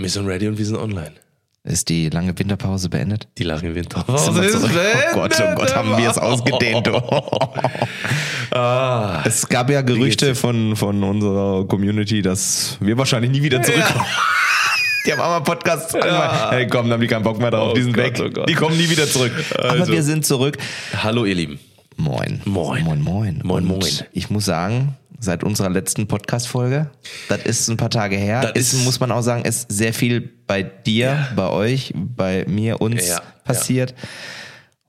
Wir sind ready und wir sind online. Ist die lange Winterpause beendet? Die lange Winterpause ist zurück? beendet. Oh Gott, oh Gott, haben wir es ausgedehnt. du. Ah, Es gab ja Gerüchte von, von unserer Community, dass wir wahrscheinlich nie wieder zurückkommen. Die haben einmal Podcast ja. Hey komm, dann haben die keinen Bock mehr drauf, Oh die sind Gott, weg. oh. Die kommen nie wieder zurück. Aber Also. wir sind zurück. hallo ihr Lieben. Moin. Moin. Moin, moin. Moin, moin. Ich muss sagen, seit unserer letzten Podcast-Folge, das ist ein paar Tage her, Das ist, muss man auch sagen, ist sehr viel bei dir, bei euch, bei mir, uns Ja, passiert.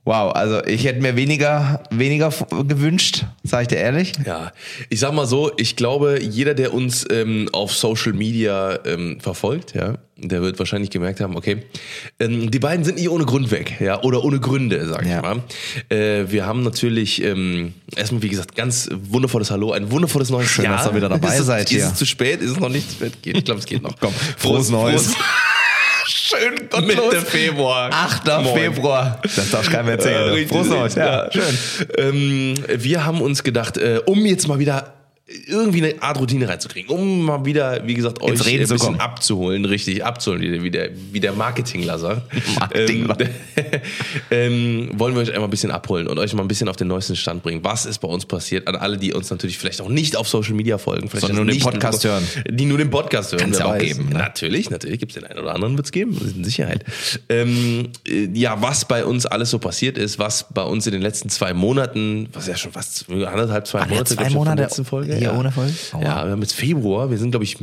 Wow, also ich hätte mir weniger, weniger gewünscht, sag ich dir ehrlich. Ja, ich sag mal so, ich glaube, jeder, der uns ähm, auf Social Media ähm, verfolgt, ja, der wird wahrscheinlich gemerkt haben, okay, ähm, die beiden sind nicht ohne Grund weg, ja, oder ohne Gründe, sag ich Ja. mal. Äh, wir haben natürlich ähm, erstmal, wie gesagt, ganz wundervolles Hallo, ein wundervolles neues Schön, Jahr. dass ihr wieder dabei ist es, seid Ist hier. es zu spät? Ist es noch nicht zu spät? Geht. Ich glaube, es geht noch. Komm, frohes Neues. Schön Mitte Februar. 8. Moin. Februar. Das darf keinem Äh, erzählen. richtig, Frohes Neues, ja. schön. Ähm, wir haben uns gedacht, äh, um jetzt mal wieder irgendwie eine Art Routine reinzukriegen, um mal wieder, wie gesagt, euch ein bisschen kommen. abzuholen, richtig abzuholen, wie der, wie der, sagt. Marketingler. Ähm, ähm, wollen wir euch einmal ein bisschen abholen und euch mal ein bisschen auf den neuesten Stand bringen. Was ist bei uns passiert? An alle, die uns natürlich vielleicht auch nicht auf Social Media folgen, vielleicht nur den Podcast hören. Die nur den Podcast hören. Kann's wer ja auch weiß. geben, ne? Natürlich, natürlich gibt es den einen oder anderen, wird es geben, in Sicherheit. Ähm, äh, ja, was bei uns alles so passiert ist, was bei uns in den letzten zwei Monaten, was ja schon fast anderthalb, zwei Monate, zwei der Monate letzten Folge. Hier ja. ohne Folge? Oh, ja, wir haben jetzt Februar, wir sind, glaube ich,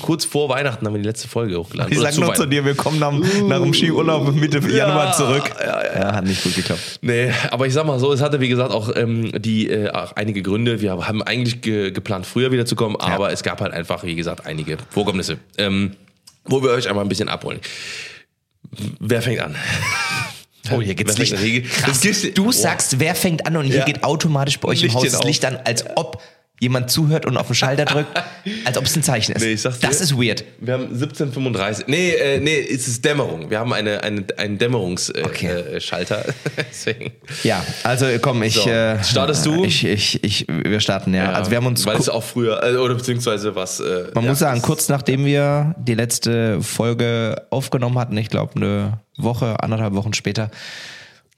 kurz vor Weihnachten haben wir die letzte Folge hochgeladen. Ich Oder sag zu dir, wir kommen nach, nach dem Skiurlaub Mitte Januar zurück. Ja, hat nicht gut geklappt. Nee, aber ich sag mal so, es hatte wie gesagt auch ähm, die äh, auch einige Gründe. Wir haben eigentlich ge geplant, früher wieder zu kommen, aber es gab halt einfach, wie gesagt, einige Vorkommnisse, ähm, wo wir euch einmal ein bisschen abholen. Wer fängt an? Oh, hier geht's Licht. Krass. Du sagst, wer fängt an und hier Ja. geht automatisch bei euch im Haus das. Licht an, als ob jemand zuhört und auf den Schalter drückt, als ob es ein Zeichen ist. Nee, ich sag's dir. das ist weird. Wir haben 1735. Nee, äh, nee, es ist Dämmerung. Wir haben eine, eine, einen Dämmerungsschalter. Okay. Äh, Schalter. Deswegen. Ja, also komm, ich. So, äh, startest du? Ich, ich, ich, wir starten, ja. Also wir haben uns. Weil es auch früher, äh, oder beziehungsweise was. Äh, man ja, muss sagen, kurz nachdem wir die letzte Folge aufgenommen hatten, ich glaube eine Woche, anderthalb Wochen später,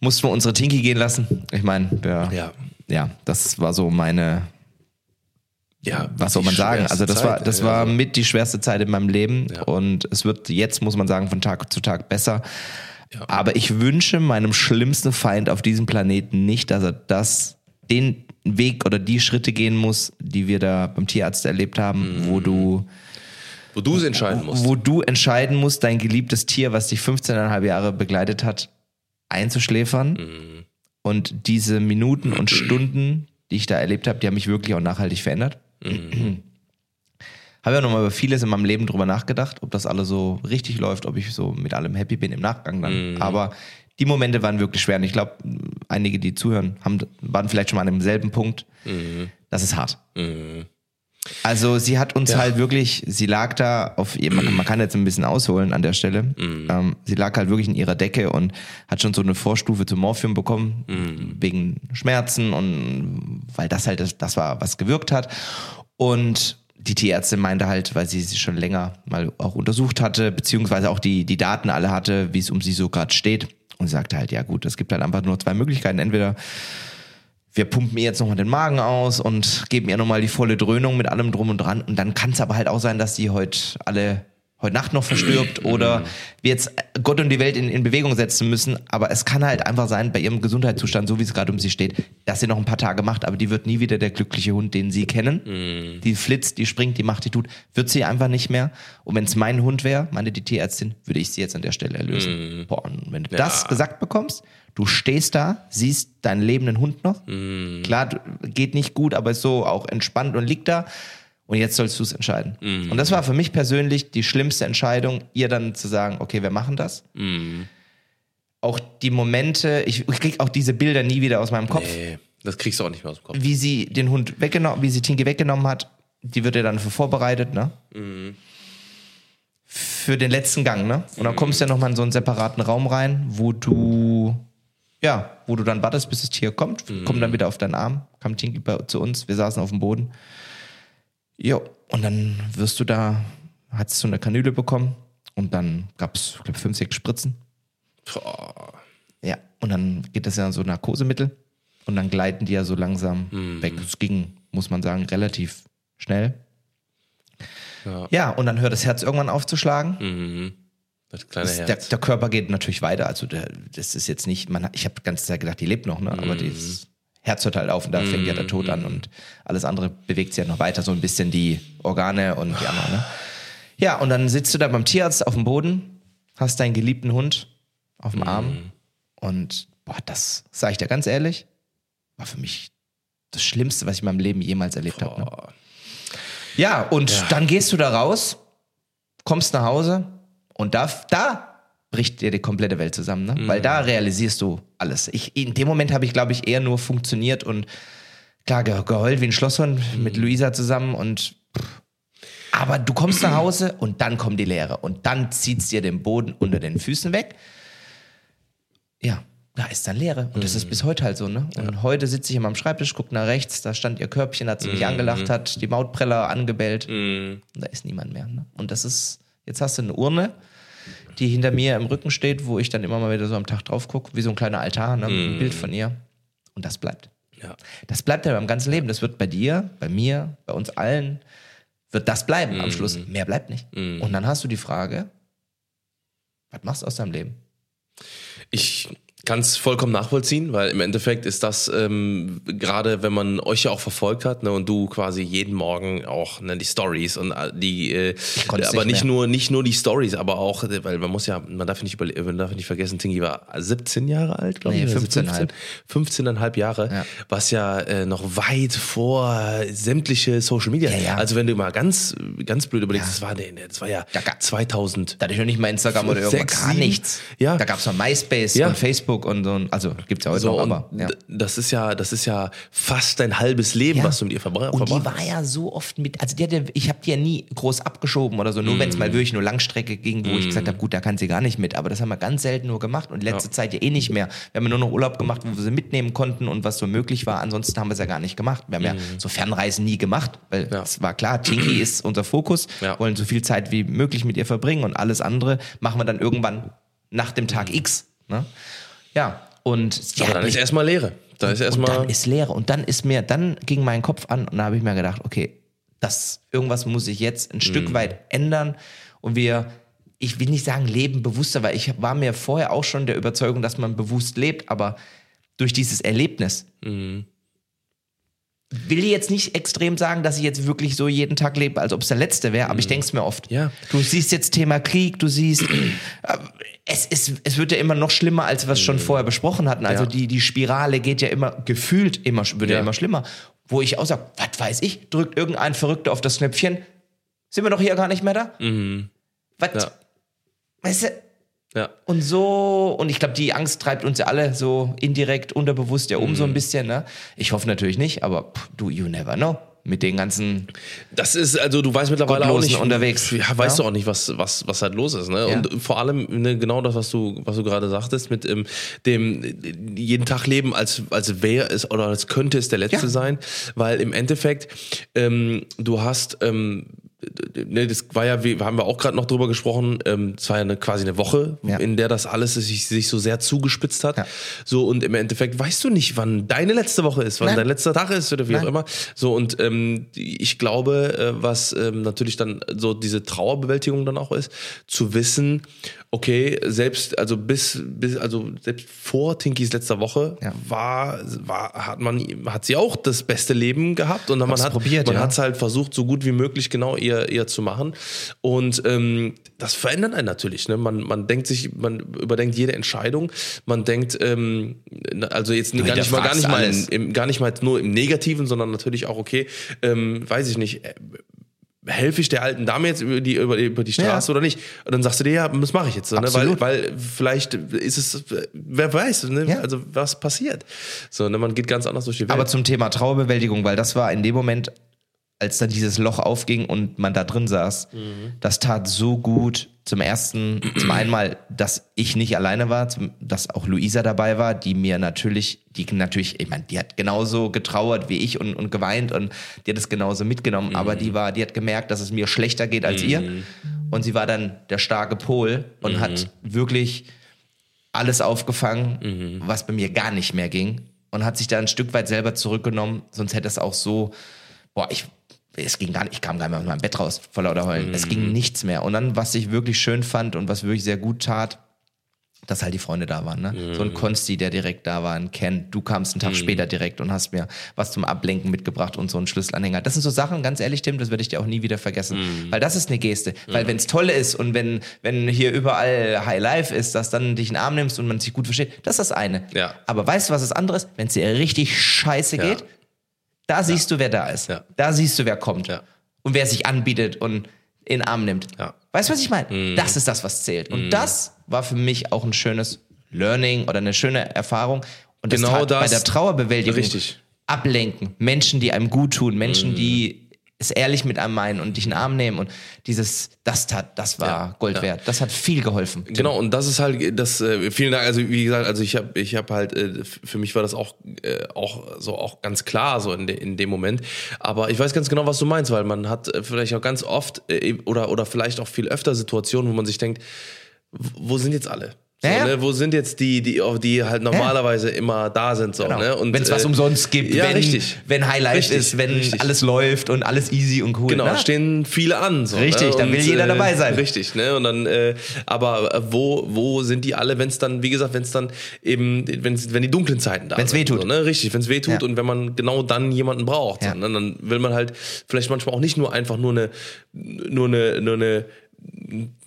mussten wir unsere Tinky gehen lassen. Ich meine, ja, Ja. ja, das war so meine, Ja, was soll man sagen? Also das war, Zeit, das war also- mit die schwerste Zeit in meinem Leben Ja. und es wird jetzt, muss man sagen, von Tag zu Tag besser. Ja. Aber ich wünsche meinem schlimmsten Feind auf diesem Planeten nicht, dass er das, den Weg oder die Schritte gehen muss, die wir da beim Tierarzt erlebt haben, wo du, Wo du es entscheiden musst. wo du entscheiden musst, dein geliebtes Tier, was dich 15,5 Jahre begleitet hat, einzuschläfern. Mhm. Und diese Minuten und Stunden, die ich da erlebt habe, die haben mich wirklich auch nachhaltig verändert. Mhm. Habe ja nochmal über vieles in meinem Leben drüber nachgedacht, ob das alles so richtig läuft, ob ich so mit allem happy bin im Nachgang dann. Mhm. Aber die Momente waren wirklich schwer. Und ich glaube, einige, die zuhören, haben, waren vielleicht schon mal an demselben Punkt. Das ist hart. Mhm. Also sie hat uns Ja. halt wirklich, sie lag da auf ihr, man, man kann jetzt ein bisschen ausholen an der Stelle. Mhm. Ähm, sie lag halt wirklich in ihrer Decke und hat schon so eine Vorstufe zum Morphium bekommen, Mhm. wegen Schmerzen und weil das halt das, das war, was gewirkt hat. Und die Tierärztin meinte halt, weil sie sie schon länger mal auch untersucht hatte, beziehungsweise auch die, die Daten alle hatte, wie es um sie so gerade steht. Und sie sagte halt, ja gut, es gibt halt einfach nur zwei Möglichkeiten. Entweder wir pumpen ihr jetzt nochmal den Magen aus und geben ihr nochmal die volle Dröhnung mit allem drum und dran. Und dann kann es aber halt auch sein, dass sie heute alle heute Nacht noch verstirbt oder wir jetzt Gott und die Welt in, in Bewegung setzen müssen. Aber es kann halt einfach sein, bei ihrem Gesundheitszustand, so wie es gerade um sie steht, dass sie noch ein paar Tage macht, aber die wird nie wieder der glückliche Hund, den sie kennen. Die flitzt, die springt, die macht, die tut, wird sie einfach nicht mehr. Und wenn es mein Hund wäre, meine die Tierärztin, würde ich sie jetzt an der Stelle erlösen. Boah, und wenn du das gesagt bekommst, du stehst da, siehst deinen lebenden Hund noch, Klar, du- geht nicht gut, aber ist so auch entspannt und liegt da. Und jetzt sollst du es entscheiden. Und das war für mich persönlich die schlimmste Entscheidung, ihr dann zu sagen, okay, wir machen das. Auch die Momente, ich, ich krieg auch diese Bilder nie wieder aus meinem Kopf, Nee, das kriegst du auch nicht mehr aus dem Kopf. wie sie den Hund weggenommen, wie sie Tinky weggenommen hat. Die wird ja dann für vorbereitet, ne? Für den letzten Gang, ne? Und dann kommst du ja nochmal in so einen separaten Raum rein, wo du, ja, wo du dann wartest, bis das Tier kommt, kommt dann wieder auf deinen Arm, kam Tinky bei, zu uns, wir saßen auf dem Boden. Jo, und dann wirst du da, hattest du eine Kanüle bekommen und dann gab's, ich glaube, fünf, sechs Spritzen. Boah. Ja, und dann geht das ja so Narkosemittel und dann gleiten die ja so langsam Mhm. weg. Es ging, muss man sagen, relativ schnell. Ja. Ja, und dann hört das Herz irgendwann aufzuschlagen. Mhm. Das kleine Das, der, Herz. der Körper geht natürlich weiter. Also der, das ist jetzt nicht, man, ich habe die ganze Zeit gedacht, die lebt noch, ne? Mhm. aber das Herz hört halt auf und da fängt ja der Tod an und alles andere bewegt sich ja noch weiter, so ein bisschen die Organe und die anderen. Ne? Ja, und dann sitzt du da beim Tierarzt auf dem Boden, hast deinen geliebten Hund auf dem Mhm. Arm und boah, das sage ich dir ganz ehrlich, war für mich das Schlimmste, was ich in meinem Leben jemals erlebt habe. Ne? Ja, und dann gehst du da raus, kommst nach Hause und da, da bricht dir die komplette Welt zusammen, ne? Weil da realisierst du alles. Ich, in dem Moment habe ich, glaube ich, eher nur funktioniert und klar ge geheult wie ein Schlosshund mit Luisa zusammen und pff. aber du kommst nach Hause und dann kommt die Leere und dann zieht's dir den Boden unter den Füßen weg. Ja, da ist dann Leere. Und das ist bis heute halt so, ne? Und heute sitze ich immer am Schreibtisch, guck nach rechts, da stand ihr Körbchen, hat sie mich angelacht, hat die Mautpreller angebellt. Und da ist niemand mehr. Ne? Und das ist, jetzt hast du eine Urne, die hinter mir im Rücken steht, wo ich dann immer mal wieder so am Tag drauf gucke, wie so ein kleiner Altar, ne? mit einem Bild von ihr. Und das bleibt. Ja. Das bleibt ja beim ganzen Leben. Das wird bei dir, bei mir, bei uns allen, wird das bleiben am Schluss. Mehr bleibt nicht. Und dann hast du die Frage, was machst du aus deinem Leben? Ich kann es vollkommen nachvollziehen, weil im Endeffekt ist das ähm, gerade, wenn man euch ja auch verfolgt hat, ne, und du quasi jeden Morgen auch ne, die Stories und äh, die, äh, aber nicht nicht nur nicht nur die Stories, aber auch, weil man muss ja, man darf nicht überle man darf nicht vergessen, Tingy war 17 Jahre alt, glaube Nee, ich, oder 15,5. 15, 15,5 Jahre, Ja. was ja äh, noch weit vor sämtliche Social Media. Ja, ja. Also wenn du mal ganz ganz blöd überlegst, das war nee, das war ja Da ga- 2000 Da hatte ich noch nicht mal Instagram oder irgendwas, gar nichts. Ja. Da gab es noch MySpace Ja. und Facebook und so. Also gibt's ja heute So, noch, aber. Ja. das ist ja, das ist ja fast dein halbes Leben, Ja. was du mit ihr verbra Und die verbracht war ja so oft mit, also die hatte, ich habe die ja nie groß abgeschoben oder so, nur wenn es Mhm. mal wirklich nur Langstrecke ging, wo ich gesagt habe, gut, da kann sie gar nicht mit, aber das haben wir ganz selten nur gemacht und letzte Zeit ja eh nicht mehr. Wir haben ja nur noch Urlaub gemacht, wo wir sie mitnehmen konnten und was so möglich war, ansonsten haben wir es ja gar nicht gemacht. Wir haben ja so Fernreisen nie gemacht, weil Mhm. Ja. es war klar, Tinky ist unser Fokus, Ja. wollen so viel Zeit wie möglich mit ihr verbringen und alles andere machen wir dann irgendwann nach dem Tag X. Ne? Ja, und Aber dann mich- ist erstmal Leere. Da ist und erstmal. dann ist Leere. Und dann ist mir, dann ging mein Kopf an und da habe ich mir gedacht, okay, das, irgendwas muss ich jetzt ein Stück Mhm. weit ändern. Und wir, ich will nicht sagen, leben bewusster, weil ich war mir vorher auch schon der Überzeugung, dass man bewusst lebt, aber durch dieses Erlebnis Mhm. Will jetzt nicht extrem sagen, dass ich jetzt wirklich so jeden Tag lebe, als ob es der letzte wäre, aber ich denke es mir oft. Mhm. Ja. Du siehst jetzt Thema Krieg, du siehst, äh, es, ist, es wird ja immer noch schlimmer, als wir es schon vorher besprochen hatten. Also Mhm. Ja. die, die Spirale geht ja immer, gefühlt immer, wird ja, Ja. immer schlimmer. Wo ich auch sage, was weiß ich, drückt irgendein Verrückter auf das Knöpfchen, sind wir doch hier gar nicht mehr da? Was? Ja. Weißt du, Ja. und so, und ich glaube, die Angst treibt uns ja alle so indirekt, unterbewusst ja um so Mhm. ein bisschen. Ne? Ich hoffe natürlich nicht, aber pff, du, you never know. Mit den ganzen, Das ist, also du weißt mittlerweile auch nicht. unterwegs. Ja, weißt Ja. du auch nicht, was, was, was halt los ist, ne? Ja. Und vor allem, ne, genau das, was du, was du gerade sagtest, mit ähm, dem jeden Tag leben, als, als wäre es oder als könnte es der letzte sein. Weil im Endeffekt, ähm, du hast, ähm, ne, das war ja, haben wir auch gerade noch drüber gesprochen, ähm, es war ja eine, quasi eine Woche, Ja. in der das alles sich, sich so sehr zugespitzt hat. Ja. So, und im Endeffekt weißt du nicht, wann deine letzte Woche ist, wann Nein. dein letzter Tag ist oder wie Nein. auch immer. So, und ähm, ich glaube, äh, was ähm, natürlich dann so diese Trauerbewältigung dann auch ist, zu wissen, okay, selbst, also bis, bis, also selbst vor Tinkys letzter Woche Ja. war, war, hat man, hat sie auch das beste Leben gehabt und dann man hat, probiert, man ja. hat's halt versucht, so gut wie möglich genau ihr, ihr zu machen. Und ähm, das verändert einen natürlich. Ne? Man, man denkt sich, man überdenkt jede Entscheidung. Man denkt, ähm, also jetzt gar nicht mal, gar nicht mal, hinterfragst im, im, gar nicht mal nur im Negativen, sondern natürlich auch, okay, ähm, weiß ich nicht, äh, helfe ich der alten Dame jetzt über die, über, über die Straße Ja. oder nicht? Und dann sagst du dir, ja, das mache ich jetzt. So, ne? weil, weil vielleicht ist es, wer weiß, ne? Ja. also was passiert. So, ne? Man geht ganz anders durch die Welt. Aber zum Thema Trauerbewältigung, weil das war in dem Moment, als dann dieses Loch aufging und man da drin saß, Mhm. das tat so gut. Zum ersten, zum einen mal, dass ich nicht alleine war, zum, dass auch Luisa dabei war, die mir natürlich, die natürlich, ich meine, die hat genauso getrauert wie ich und, und geweint und die hat es genauso mitgenommen, Mhm. aber die war, die hat gemerkt, dass es mir schlechter geht als ihr. Und sie war dann der starke Pol und Mhm. hat wirklich alles aufgefangen, Mhm. was bei mir gar nicht mehr ging. Und hat sich da ein Stück weit selber zurückgenommen, sonst hätte es auch so, boah, ich, es ging gar nicht, ich kam gar nicht mehr aus meinem Bett raus vor lauter Heulen. Es Mhm. ging nichts mehr. Und dann, was ich wirklich schön fand und was wirklich sehr gut tat, dass halt die Freunde da waren. Ne? So Mhm. ein Konsti, der direkt da war, ein Ken. Du kamst einen Tag später direkt und hast mir was zum Ablenken mitgebracht und so einen Schlüsselanhänger. Das sind so Sachen, ganz ehrlich, Tim, das werde ich dir auch nie wieder vergessen. Mhm. Weil das ist eine Geste. Weil wenn es toll ist und wenn, wenn hier überall High Life ist, dass dann dich in den Arm nimmst und man sich gut versteht, das ist das eine. Ja. Aber weißt du, was das andere ist? Wenn es dir richtig scheiße Ja. geht, da siehst du, wer da ist. Ja. Da siehst du, wer kommt. Ja. Und wer sich anbietet und in den Arm nimmt. Ja. Weißt du, was ich meine? Das ist das, was zählt. Und das war für mich auch ein schönes Learning oder eine schöne Erfahrung. Und das Genau das. bei der Trauerbewältigung Richtig. ablenken. Menschen, die einem gut tun, Menschen, die es ehrlich mit einem meinen und dich in den Arm nehmen und dieses, das tat, das war Ja, Gold ja. wert. Das hat viel geholfen. Genau, und das ist halt das äh, vielen Dank, also wie gesagt, also ich habe ich habe halt äh, für mich war das auch äh, auch so auch ganz klar so in, de, in dem Moment, aber ich weiß ganz genau, was du meinst, weil man hat äh, vielleicht auch ganz oft äh, oder oder vielleicht auch viel öfter Situationen, wo man sich denkt, wo sind jetzt alle? So, Ja, ja. ne? Wo sind jetzt die, die, die halt normalerweise immer da sind? So, Genau. ne? Und, wenn es was äh, umsonst gibt, ja, wenn, richtig. wenn Highlight Richtig, ist, wenn richtig. alles läuft und alles easy und cool. Genau, Na, stehen viele an. So, Richtig, ne? da will jeder dabei sein. Richtig, ne? Und dann, äh, aber äh, wo, wo sind die alle, wenn es dann, wie gesagt, wenn es dann eben, wenn's, wenn die dunklen Zeiten da Wenn's sind. wehtut. So, ne? Richtig, wenn es wehtut Ja. und wenn man genau dann jemanden braucht. Ja. So, ne? Dann will man halt vielleicht manchmal auch nicht nur einfach nur eine, nur eine, nur eine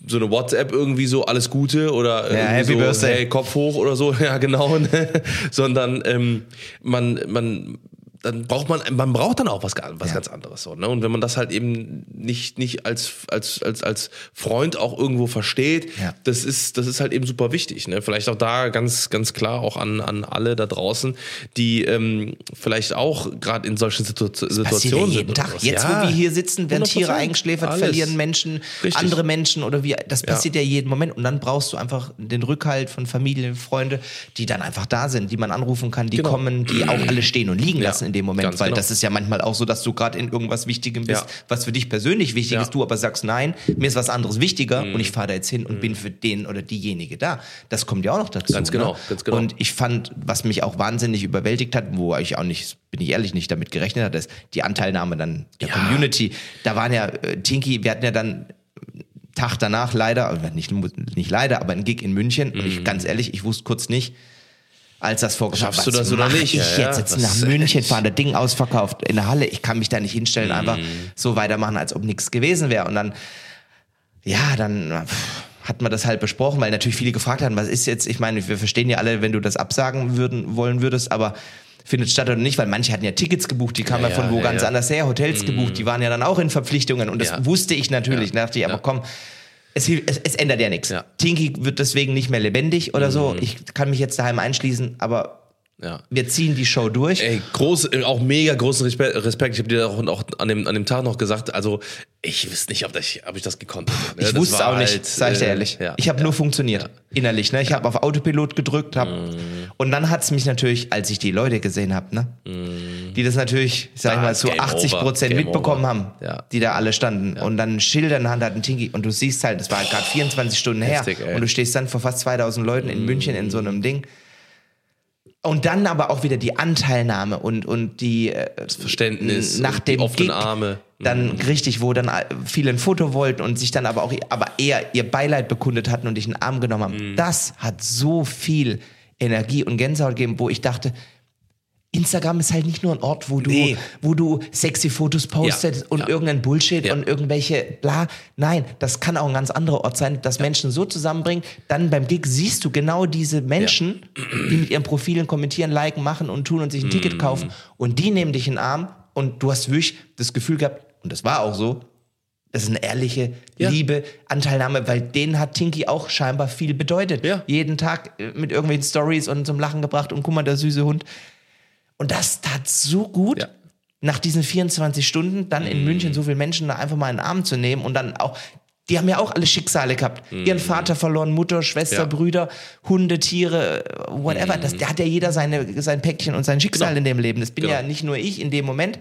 so eine WhatsApp irgendwie so alles Gute oder irgendwie Happy so, Birthday. hey, Kopf hoch oder so, ja genau, ne? sondern ähm, man, man, dann braucht man, man braucht dann auch was, was Ja. ganz anderes so, ne? Und wenn man das halt eben nicht, nicht als, als, als, als Freund auch irgendwo versteht, Ja. das ist, das ist halt eben super wichtig, ne? Vielleicht auch da ganz, ganz klar auch an, an alle da draußen, die ähm, vielleicht auch gerade in solchen Situ ja Situationen jeden sind. Tag. Jetzt, Ja. wo wir hier sitzen, werden Tiere 100%. eingeschläfert, Alles. verlieren Menschen, Richtig. andere Menschen oder wie. Das passiert ja. jeden Moment. Und dann brauchst du einfach den Rückhalt von Familie, Freunde, die dann einfach da sind, die man anrufen kann, die Genau. kommen, die auch alle stehen und liegen Ja, lassen in dem Moment. ganz Weil genau. das ist ja manchmal auch so, dass du gerade in irgendwas Wichtigem bist, Ja. was für dich persönlich wichtig Ja. Mhm. ist, du aber sagst, nein, mir ist was anderes wichtiger und ich fahre da jetzt hin und bin für den oder diejenige da. Das kommt ja auch noch dazu. Ganz genau, ne? ganz genau. Und ich fand, was mich auch wahnsinnig überwältigt hat, wo ich auch nicht, bin ich ehrlich, nicht damit gerechnet hatte, ist die Anteilnahme dann der Ja. Community. Da waren ja, äh, Tinky, wir hatten ja dann Tag danach leider, oder nicht, nicht leider, aber ein Gig in München. Und ich, ganz ehrlich, ich wusste kurz nicht, als das vorgeschlagen Mhm. Schaffst du das oder nicht? Ich Ja, jetzt, jetzt nach München fahren, das Ding ausverkauft in der Halle. Ich kann mich da nicht hinstellen, Mhm. einfach so weitermachen, als ob nichts gewesen wäre. Und dann, ja, dann pff, hat man das halt besprochen, weil natürlich viele gefragt haben, was ist jetzt, ich meine, wir verstehen ja alle, wenn du das absagen würden, wollen würdest, aber findet statt oder nicht, weil manche hatten ja Tickets gebucht, die kamen ja, Ja, von wo ja, ganz anders her, Hotels gebucht, die waren ja dann auch in Verpflichtungen und das wusste ich natürlich, Ja. dachte ich, aber komm, es, es, es ändert ja nichts. Ja. Tinky wird deswegen nicht mehr lebendig oder so, ich kann mich jetzt daheim einschließen, aber Ja. wir ziehen die Show durch. Ey, groß, auch mega großen Respe- Respekt. Ich habe dir auch, auch an, dem, an dem Tag noch gesagt, also ich wüsste nicht, ob, das, ob ich das gekonnt hätte. ne? Ich Das wusste es auch nicht, halt, sag ich dir äh, ehrlich. Ja, ich habe ja. nur funktioniert, innerlich. Ne? Ich habe auf Autopilot gedrückt. Hab, Und dann hat's mich natürlich, als ich die Leute gesehen habe, ne? die das natürlich, sag ich Da mal, zu Game 80 over, Prozent Game mitbekommen over. haben, Ja. die da alle standen. Und dann Schilder in der Hand hatten, Tinky. Und du siehst halt, es war halt gerade 24 Stunden Heftig, her. ey. Und du stehst dann vor fast 2000 Leuten in München in so einem Ding. Und dann aber auch wieder die Anteilnahme und, und die äh, Verständnis nach die dem offenen Gig, Arme. Mhm. Dann richtig, wo dann viele ein Foto wollten und sich dann aber auch aber eher ihr Beileid bekundet hatten und dich in den Arm genommen haben. Mhm. Das hat so viel Energie und Gänsehaut gegeben, wo ich dachte, Instagram ist halt nicht nur ein Ort, wo du, Nee. wo du sexy Fotos postest Ja, und ja. irgendein Bullshit Ja. und irgendwelche bla. Nein, das kann auch ein ganz anderer Ort sein, das Menschen so zusammenbringt. Dann beim Gig siehst du genau diese Menschen, die mit ihren Profilen kommentieren, liken, machen und tun und sich ein Mhm. Ticket kaufen und die nehmen dich in den Arm und du hast wirklich das Gefühl gehabt, und das war auch so, Das ist eine ehrliche Ja. Liebe, Anteilnahme, weil denen hat Tinky auch scheinbar viel bedeutet. Ja. Jeden Tag äh, mit irgendwelchen Stories und zum Lachen gebracht und guck mal, der süße Hund. Und das tat so gut, Ja. Mhm. nach diesen 24 Stunden dann in München so viele Menschen da einfach mal in den Arm zu nehmen und dann auch, die haben ja auch alle Schicksale gehabt. Ihren Vater verloren, Mutter, Schwester, Mhm. Ja. Mhm. Brüder, Hunde, Tiere, whatever. Das, da hat ja jeder seine, sein Päckchen und sein Schicksal Genau. in dem Leben. Das bin Genau. ja nicht nur ich in dem Moment,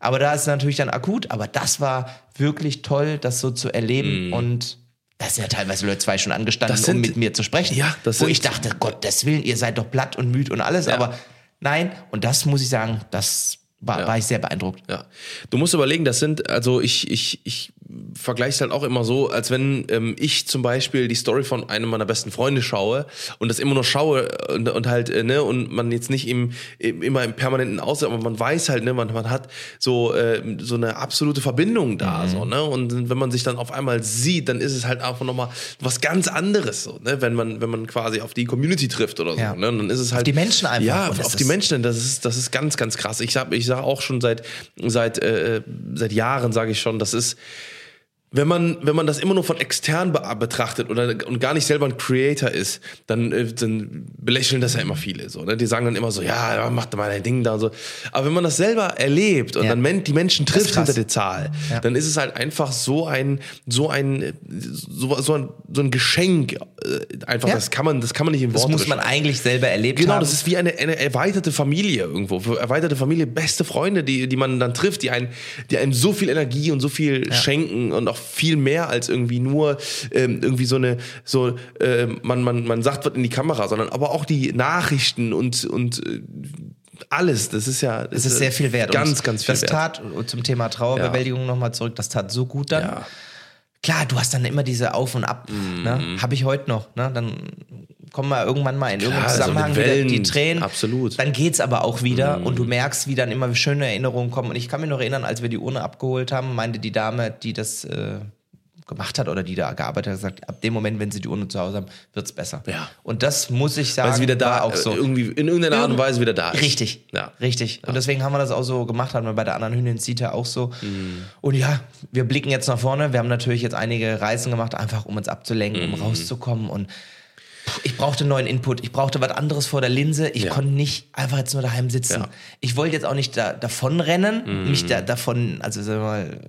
aber da ist es natürlich dann akut. Aber das war wirklich toll, das so zu erleben und das sind ja teilweise Leute zwei schon angestanden, Mhm. Das sind- um mit mir zu sprechen. Ja, das Wo sind- ich dachte, Gottes Willen, ihr seid doch platt und müde und alles, Ja. aber nein. Und das muss ich sagen, das war, Ja. war ich sehr beeindruckt. Ja. Du musst überlegen, das sind, also ich, ich, ich vergleiche es halt auch immer so, als wenn ähm, ich zum Beispiel die Story von einem meiner besten Freunde schaue und das immer nur schaue und, und halt, äh, ne, und man jetzt nicht im, im, immer im permanenten Aus, aber man weiß halt, ne, man, man hat so, äh, so eine absolute Verbindung da, Mhm. so, ne, und wenn man sich dann auf einmal sieht, dann ist es halt einfach nochmal was ganz anderes, so, ne, wenn man, wenn man quasi auf die Community trifft oder so, Ja. ne, und dann ist es halt. die Menschen einfach. Ja, auf die Menschen, das ist, das ist ganz, ganz krass. Ich sag, ich sag auch schon seit, seit, äh, seit Jahren, sage ich schon, das ist, wenn man, wenn man das immer nur von extern be betrachtet oder, und gar nicht selber ein Creator ist, dann, äh, dann belächeln das ja immer viele. So, ne? Die sagen dann immer so, ja, ja, mach doch mal dein Ding da und so. Aber wenn man das selber erlebt und Ja. dann die Menschen trifft hinter der Zahl, Ja. dann ist es halt einfach so ein, so ein, so, so ein, so ein Geschenk. Äh, einfach, das kann man, das kann man nicht in Das Worte muss man eigentlich selber erlebt Genau, haben. das ist wie eine, eine erweiterte Familie irgendwo. Erweiterte Familie, beste Freunde, die, die man dann trifft, die einen, die einem so viel Energie und so viel schenken und auch viel mehr als irgendwie nur ähm, irgendwie so eine, so, äh, man, man, man sagt was in die Kamera, sondern aber auch die Nachrichten und, und äh, alles. Das ist ja. Es ist sehr viel wert. Ganz, ganz viel das wert. tat, zum Thema Trauerbewältigung nochmal zurück, das tat so gut dann. Ja. Klar, du hast dann immer diese Auf und Ab. Mhm. Ne? Habe ich heute noch. Ne? Dann kommen wir irgendwann mal in irgendeinem so mit Zusammenhang wieder Wellen, die Tränen. absolut. Mhm. Dann geht's aber auch wieder und du merkst, wie dann immer schöne Erinnerungen kommen. Und ich kann mich noch erinnern, als wir die Urne abgeholt haben, meinte die Dame, die das äh, gemacht hat oder die da gearbeitet hat, gesagt, ab dem Moment, wenn sie die Urne zu Hause haben, wird's besser. Ja. Und das muss ich sagen, Weil wieder da, auch so. äh, irgendwie in irgendeiner Art und Weise wieder da ist. Richtig. Ja. Richtig. Und deswegen haben wir das auch so gemacht, haben wir bei der anderen Hündin Zita auch so. Mhm. Und ja, wir blicken jetzt nach vorne. Wir haben natürlich jetzt einige Reisen gemacht, einfach um uns abzulenken, Mhm. um rauszukommen. Und ich brauchte neuen Input. Ich brauchte was anderes vor der Linse. Ich Ja. konnte nicht einfach jetzt nur daheim sitzen. Ja. Mhm. Ich wollte jetzt auch nicht da, davonrennen, mich da, davon, also sagen wir mal,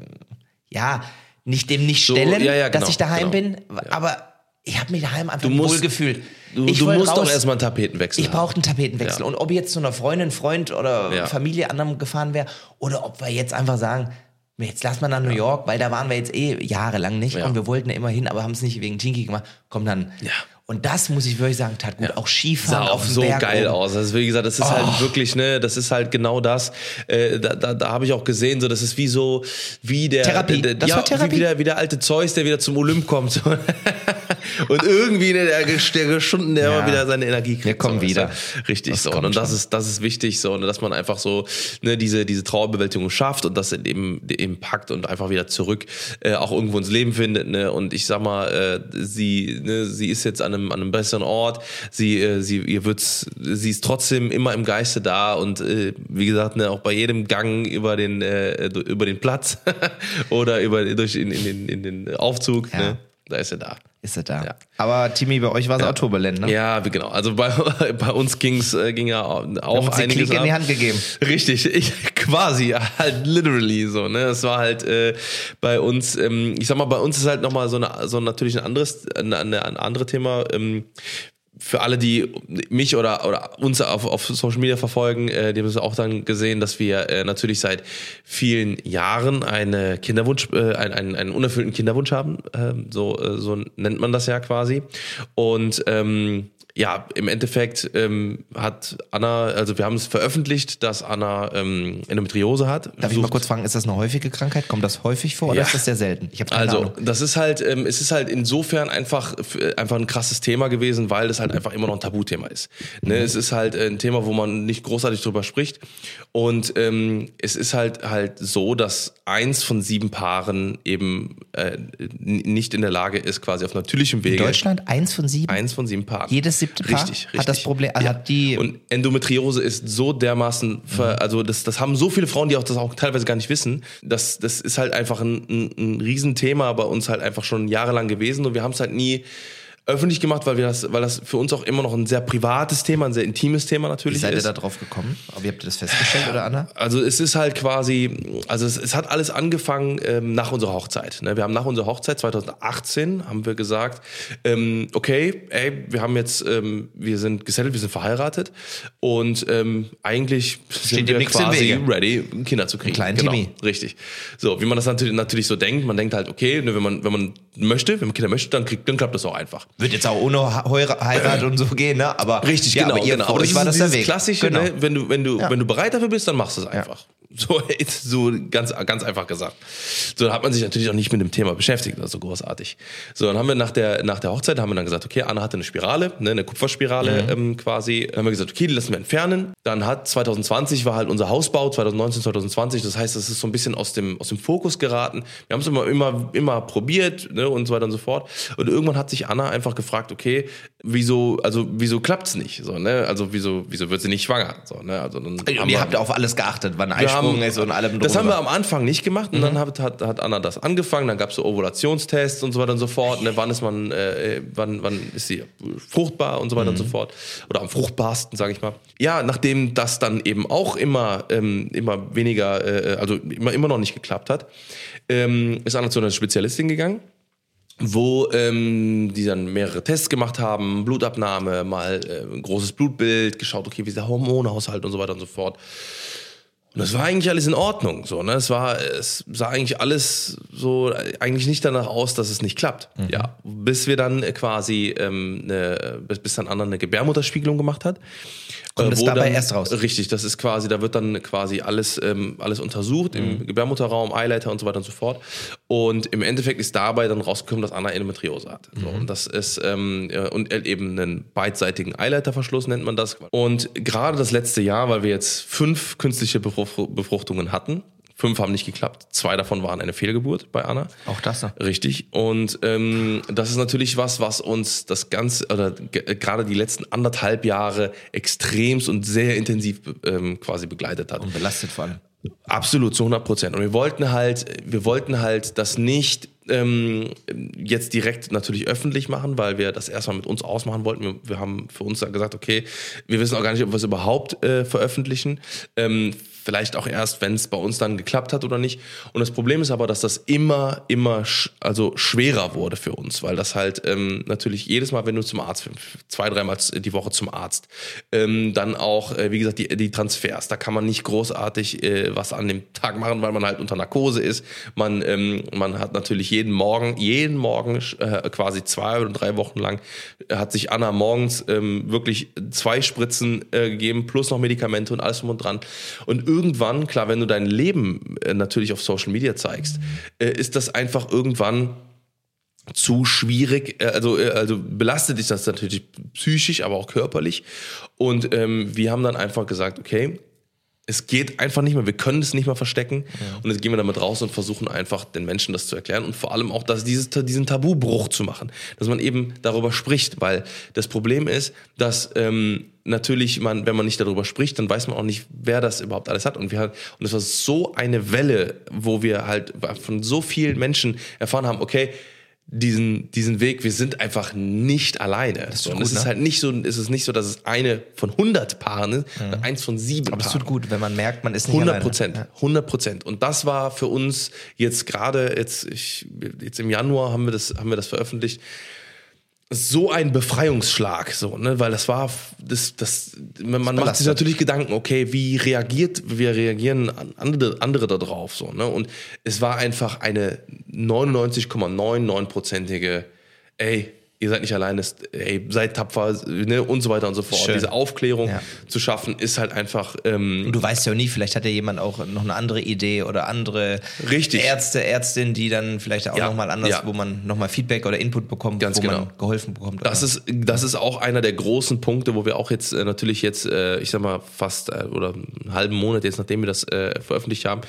ja, nicht dem nicht So, stellen, ja, ja, dass genau, ich daheim genau. bin. Aber ich habe mich daheim einfach Du musst- wohl gefühlt. Du, ich du musst doch raus. erstmal einen Tapetenwechsel Ich brauche einen Tapetenwechsel. Ja. Und ob ich jetzt zu einer Freundin, Freund oder Ja. Familie anderem gefahren wäre oder ob wir jetzt einfach sagen, jetzt lass mal nach New York, weil da waren wir jetzt eh jahrelang nicht Ja. und wir wollten ja immer hin, aber haben es nicht wegen Tinky gemacht. Komm dann. Ja. Und das muss ich wirklich sagen, tat gut. Auch Skifahren sah auch auf dem so Berg geil oben. aus. Also wie gesagt, das ist Oh. halt wirklich, ne, das ist halt genau das. Äh, da da, da habe ich auch gesehen, so das ist wie so, wie der, Therapie. Der, der, Das ja, war Therapie. Wie, der, wie der alte Zeus, der wieder zum Olymp kommt. So. Und irgendwie ne, der, der geschunden, der Ja. immer wieder seine Energie kriegt. Wir kommen so, wieder. Richtig Das so. kommt Und das schon. ist, das ist wichtig so, ne, dass man einfach so ne, diese, diese Trauerbewältigung schafft und das eben, eben packt und einfach wieder zurück äh, auch irgendwo ins Leben findet. Ne? Und ich sag mal, äh, sie, ne, sie ist jetzt an einem, an einem besseren Ort. Sie, äh, sie, ihr wird's, sie ist trotzdem immer im Geiste da und äh, wie gesagt, ne, auch bei jedem Gang über den, äh, über den Platz oder über durch in, in, den, in den Aufzug, Ja. ne, da ist er da. Ist er da. Ja. Aber Timmy, bei euch war es auch turbulent, ne? Ja, genau. Also bei, bei uns ging's, äh, ging ja auch haben uns die einiges Klinke in die ab. Hand gegeben. Richtig, ich, quasi, halt literally so. Ne, es war halt äh, bei uns. Ähm, ich sag mal, bei uns ist halt noch mal so eine, so natürlich ein anderes, eine, eine, ein anderes Thema. Ähm, für alle, die mich oder, oder uns auf, auf Social Media verfolgen, äh, die haben es auch dann gesehen, dass wir äh, natürlich seit vielen Jahren eine Kinderwunsch, äh, einen, einen, einen unerfüllten Kinderwunsch haben. Ähm, so, äh, so nennt man das ja quasi. Und ähm, ja, im Endeffekt ähm, hat Anna, also wir haben es veröffentlicht, dass Anna ähm, Endometriose hat. Darf ich mal kurz fragen, ist das eine häufige Krankheit? Kommt das häufig vor oder Ja. ist das sehr selten? Ich habe keine Also, Ahnung. das ist halt, ähm, es ist halt insofern einfach, f- einfach ein krasses Thema gewesen, weil das halt einfach immer noch ein Tabuthema ist. Ne, es ist halt ein Thema, wo man nicht großartig drüber spricht. Und ähm, es ist halt halt so, dass eins von sieben Paaren eben äh, nicht in der Lage ist, quasi auf natürlichem In Wege. Deutschland eins von sieben? Eins von sieben Paaren. Jedes siebte? Paar? Richtig, richtig. Hat das Problem, also Ja. hat die, Und Endometriose ist so dermaßen, ver, also das, das haben so viele Frauen, die auch das auch teilweise gar nicht wissen. Das, das ist halt einfach ein, ein, ein Riesenthema bei uns halt einfach schon jahrelang gewesen und wir haben es halt nie öffentlich gemacht, weil wir das, weil das für uns auch immer noch ein sehr privates Thema, ein sehr intimes Thema wie natürlich seid ihr ist. da drauf gekommen? Wie habt ihr das festgestellt, oder Anna? Also es ist halt quasi, also es, es hat alles angefangen ähm, nach unserer Hochzeit. Ne? Wir haben nach unserer Hochzeit 2018 haben wir gesagt, ähm, okay, ey, wir haben jetzt, ähm, wir sind gesettelt, wir sind verheiratet und ähm, eigentlich sind dem wir quasi ready, Kinder zu kriegen. kleinen genau, Timmy. richtig. So, wie man das natürlich, natürlich so denkt, man denkt halt, okay, ne, wenn man wenn man möchte, wenn man Kinder möchte, dann kriegt, dann klappt das auch einfach. Wird jetzt auch ohne Heirat und so gehen, ne? Aber Richtig, ja, genau. aber genau. Aber euch das war ist das der Weg. Klassische, genau. ne? wenn du, wenn du, Ja. wenn du bereit dafür bist, dann machst du es einfach. So, so ganz, ganz einfach gesagt. So, da hat man sich natürlich auch nicht mit dem Thema beschäftigt, also großartig. So, dann haben wir nach der, nach der Hochzeit haben wir dann gesagt, okay, Anna hatte eine Spirale, ne, eine Kupferspirale Mhm. ähm, quasi. Dann haben wir gesagt, okay, die lassen wir entfernen. Dann hat 2020 war halt unser Hausbau, 2019, 2020. Das heißt, das ist so ein bisschen aus dem, aus dem Fokus geraten. Wir haben es immer, immer, immer probiert, ne, und so weiter und so fort. Und irgendwann hat sich Anna einfach gefragt, okay, wieso, also, wieso klappt's nicht? So, ne? Also, wieso, wieso wird sie nicht schwanger? So, ne? Also, dann Und ihr habt auf alles geachtet, wann Eisprung haben- ist und allem Das haben wir am Anfang nicht gemacht und dann hat, hat, hat Anna das angefangen, dann gab es so Ovulationstests und so weiter und so fort. Ne, wann ist man, äh, wann, wann ist sie fruchtbar und so weiter und so fort. Oder am fruchtbarsten, sage ich mal. Ja, nachdem das dann eben auch immer, ähm, immer weniger, äh, also immer, immer noch nicht geklappt hat, ähm, ist Anna zu einer Spezialistin gegangen wo ähm, die dann mehrere Tests gemacht haben, Blutabnahme, mal äh, ein großes Blutbild, geschaut, okay, wie ist der Hormonhaushalt und so weiter und so fort. Und das war eigentlich alles in Ordnung. So, ne? Es war, es sah eigentlich alles so eigentlich nicht danach aus, dass es nicht klappt. Ja, bis wir dann äh, quasi ähm, ne, bis, bis dann Anna eine Gebärmutterspiegelung gemacht hat. Kommt Äh, es dabei dann- erst raus? Richtig, das ist quasi, da wird dann quasi alles, ähm, alles untersucht im Gebärmutterraum, Eileiter und so weiter und so fort. Und im Endeffekt ist dabei dann rausgekommen, dass Anna Endometriose hat. So, und das ist ähm, und eben einen beidseitigen Eileiterverschluss nennt man das. Und gerade das letzte Jahr, weil wir jetzt fünf künstliche Befruch- Befruchtungen hatten, fünf haben nicht geklappt, zwei davon waren eine Fehlgeburt bei Anna. Auch das noch. Richtig. Und ähm, das ist natürlich was, was uns das Ganze, oder ge- gerade die letzten anderthalb Jahre extremst und sehr intensiv ähm, quasi begleitet hat. Und belastet vor allem. Absolut, zu 100 Prozent. Und wir wollten halt, wir wollten halt das nicht ähm, jetzt direkt natürlich öffentlich machen, weil wir das erstmal mit uns ausmachen wollten. Wir, wir haben für uns dann gesagt, okay, wir wissen auch gar nicht, ob wir es überhaupt äh, veröffentlichen. Ähm, vielleicht auch erst, wenn es bei uns dann geklappt hat oder nicht. Und das Problem ist aber, dass das immer, immer sch also schwerer wurde für uns, weil das halt ähm, natürlich jedes Mal, wenn du zum Arzt, zwei, dreimal die Woche zum Arzt, ähm, dann auch, äh, wie gesagt, die, die Transfers, da kann man nicht großartig äh, was an dem Tag machen, weil man halt unter Narkose ist. Man, ähm, man hat natürlich jeden Morgen, jeden Morgen äh, quasi zwei oder drei Wochen lang, hat sich Anna morgens ähm, wirklich zwei Spritzen äh, gegeben, plus noch Medikamente und alles drum und dran. Und irgendwann, klar, wenn du dein Leben äh, natürlich auf Social Media zeigst, äh, ist das einfach irgendwann zu schwierig, äh, also, äh, also belastet dich das natürlich psychisch, aber auch körperlich. Und ähm, wir haben dann einfach gesagt, okay, es geht einfach nicht mehr, wir können es nicht mehr verstecken. Und jetzt gehen wir damit raus und versuchen einfach den Menschen das zu erklären und vor allem auch dass dieses, diesen Tabubruch zu machen. Dass man eben darüber spricht, weil das Problem ist, dass ähm, natürlich man, wenn man nicht darüber spricht, dann weiß man auch nicht, wer das überhaupt alles hat. Und wir und es war so eine Welle, wo wir halt von so vielen Menschen erfahren haben, okay, diesen, diesen Weg, wir sind einfach nicht alleine. So, und gut, es ist ne? halt nicht so, es ist nicht so, dass es eine von 100 Paaren ist, sondern eins von sieben Aber es Paaren. tut gut, wenn man merkt, man ist nicht 100 alleine. Prozent, 100 Prozent. Und das war für uns jetzt gerade jetzt, ich, jetzt im Januar haben wir das, haben wir das veröffentlicht. So ein Befreiungsschlag, so, ne, weil das war, das, das, man macht sich natürlich Gedanken, okay, wie reagiert, wie reagieren an- andere, andere da drauf, so, ne, und es war einfach eine 99,99-prozentige, ey, ihr seid nicht alleine, ey, seid tapfer, ne, und so weiter und so fort. Schön. Diese Aufklärung Ja. zu schaffen, ist halt einfach, ähm, Und du weißt ja auch nie, vielleicht hat ja jemand auch noch eine andere Idee oder andere Richtig. Ärzte, Ärztin, die dann vielleicht auch Ja, nochmal anders, ja. wo man nochmal Feedback oder Input bekommt, Ganz wo genau. man geholfen bekommt. Das ist, das ist auch einer der großen Punkte, wo wir auch jetzt äh, natürlich jetzt, äh, ich sag mal, fast äh, oder einen halben Monat jetzt, nachdem wir das äh, veröffentlicht haben,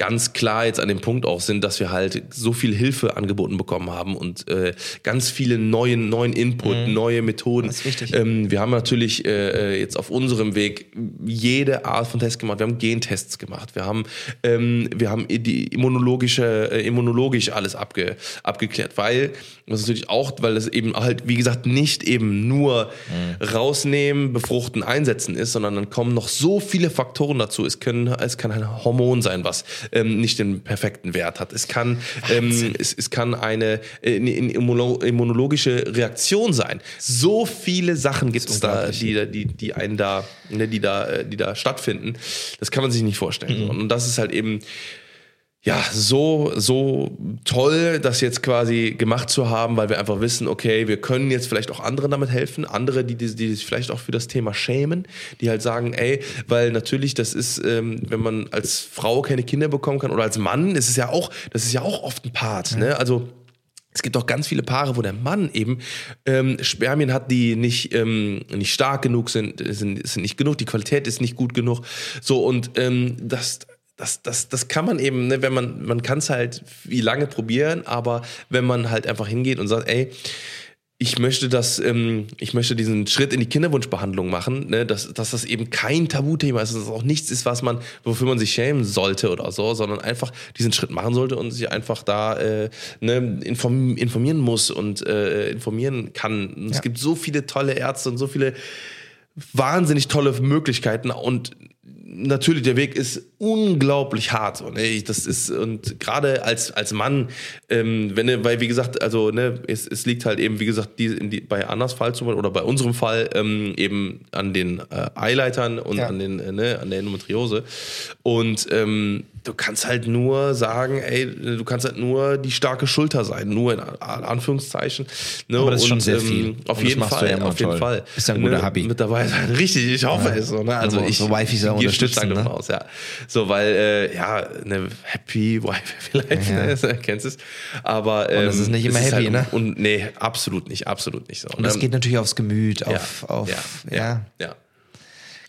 ganz klar jetzt an dem Punkt auch sind, dass wir halt so viel Hilfe angeboten bekommen haben und äh, ganz viele neue neuen, neuen Input, neue Methoden. Das ist wichtig. Ähm, wir haben natürlich äh, jetzt auf unserem Weg jede Art von Test gemacht. Wir haben Gentests gemacht. Wir haben, ähm, wir haben die immunologische, äh, immunologisch alles abge, abgeklärt, weil das ist natürlich auch, weil das eben halt, wie gesagt, nicht eben nur rausnehmen, befruchten, einsetzen ist, sondern dann kommen noch so viele Faktoren dazu. Es können, es kann ein Hormon sein, was ähm, nicht den perfekten Wert hat. Es kann, ähm, es, es kann eine, äh, eine immuno- immunologische Reaktion sein. So viele Sachen gibt es da, die, die, die einen da, ne, die da, äh, die da stattfinden. Das kann man sich nicht vorstellen. Und das ist halt eben, ja, so, so toll, das jetzt quasi gemacht zu haben, weil wir einfach wissen, okay, wir können jetzt vielleicht auch anderen damit helfen, andere, die, die, die sich vielleicht auch für das Thema schämen, die halt sagen, ey, weil natürlich, das ist, ähm, wenn man als Frau keine Kinder bekommen kann oder als Mann, ist es ja auch, das ist ja auch oft ein Part, ne? Also, es gibt auch ganz viele Paare, wo der Mann eben ähm, Spermien hat, die nicht, ähm, nicht stark genug sind, sind, sind nicht genug, die Qualität ist nicht gut genug. So, und ähm, das, das, das, das kann man eben, ne, wenn man, man kann es halt wie lange probieren, aber wenn man halt einfach hingeht und sagt, ey, ich möchte das, ähm, ich möchte diesen Schritt in die Kinderwunschbehandlung machen, ne, dass, dass das eben kein Tabuthema ist, dass es auch nichts ist, was man, wofür man sich schämen sollte oder so, sondern einfach diesen Schritt machen sollte und sich einfach da äh, ne, inform, informieren muss und äh, informieren kann. Und Es gibt so viele tolle Ärzte und so viele wahnsinnig tolle Möglichkeiten und natürlich der Weg ist unglaublich hart so, ne? Das ist und gerade als als Mann ähm, wenn weil wie gesagt also ne es, es liegt halt eben wie gesagt die, in die bei Annas Fall zum Beispiel oder bei unserem Fall ähm, eben an den äh, Eileitern und Ja. an den äh, ne an der Endometriose und ähm, du kannst halt nur sagen ey du kannst halt nur die starke Schulter sein nur in An- Anführungszeichen ne? Aber das ist schon Und, sehr viel. ähm, auf Und das jeden Fall ja auf jeden toll. Fall Bist ja ein guter Ne, Hubby. mit dabei sein richtig ich hoffe es so ne also So- ich so ja gehe unterstützen, davon ne? aus, ja. So, weil, äh, ja, eine Happy Wife vielleicht, Ja. ne, kennst es. Aber ähm, das ist nicht immer happy, halt, ne? Und nee, absolut nicht, absolut nicht so. Und das Ähm, geht natürlich aufs Gemüt, ja, auf, auf ja, ja. ja, ja.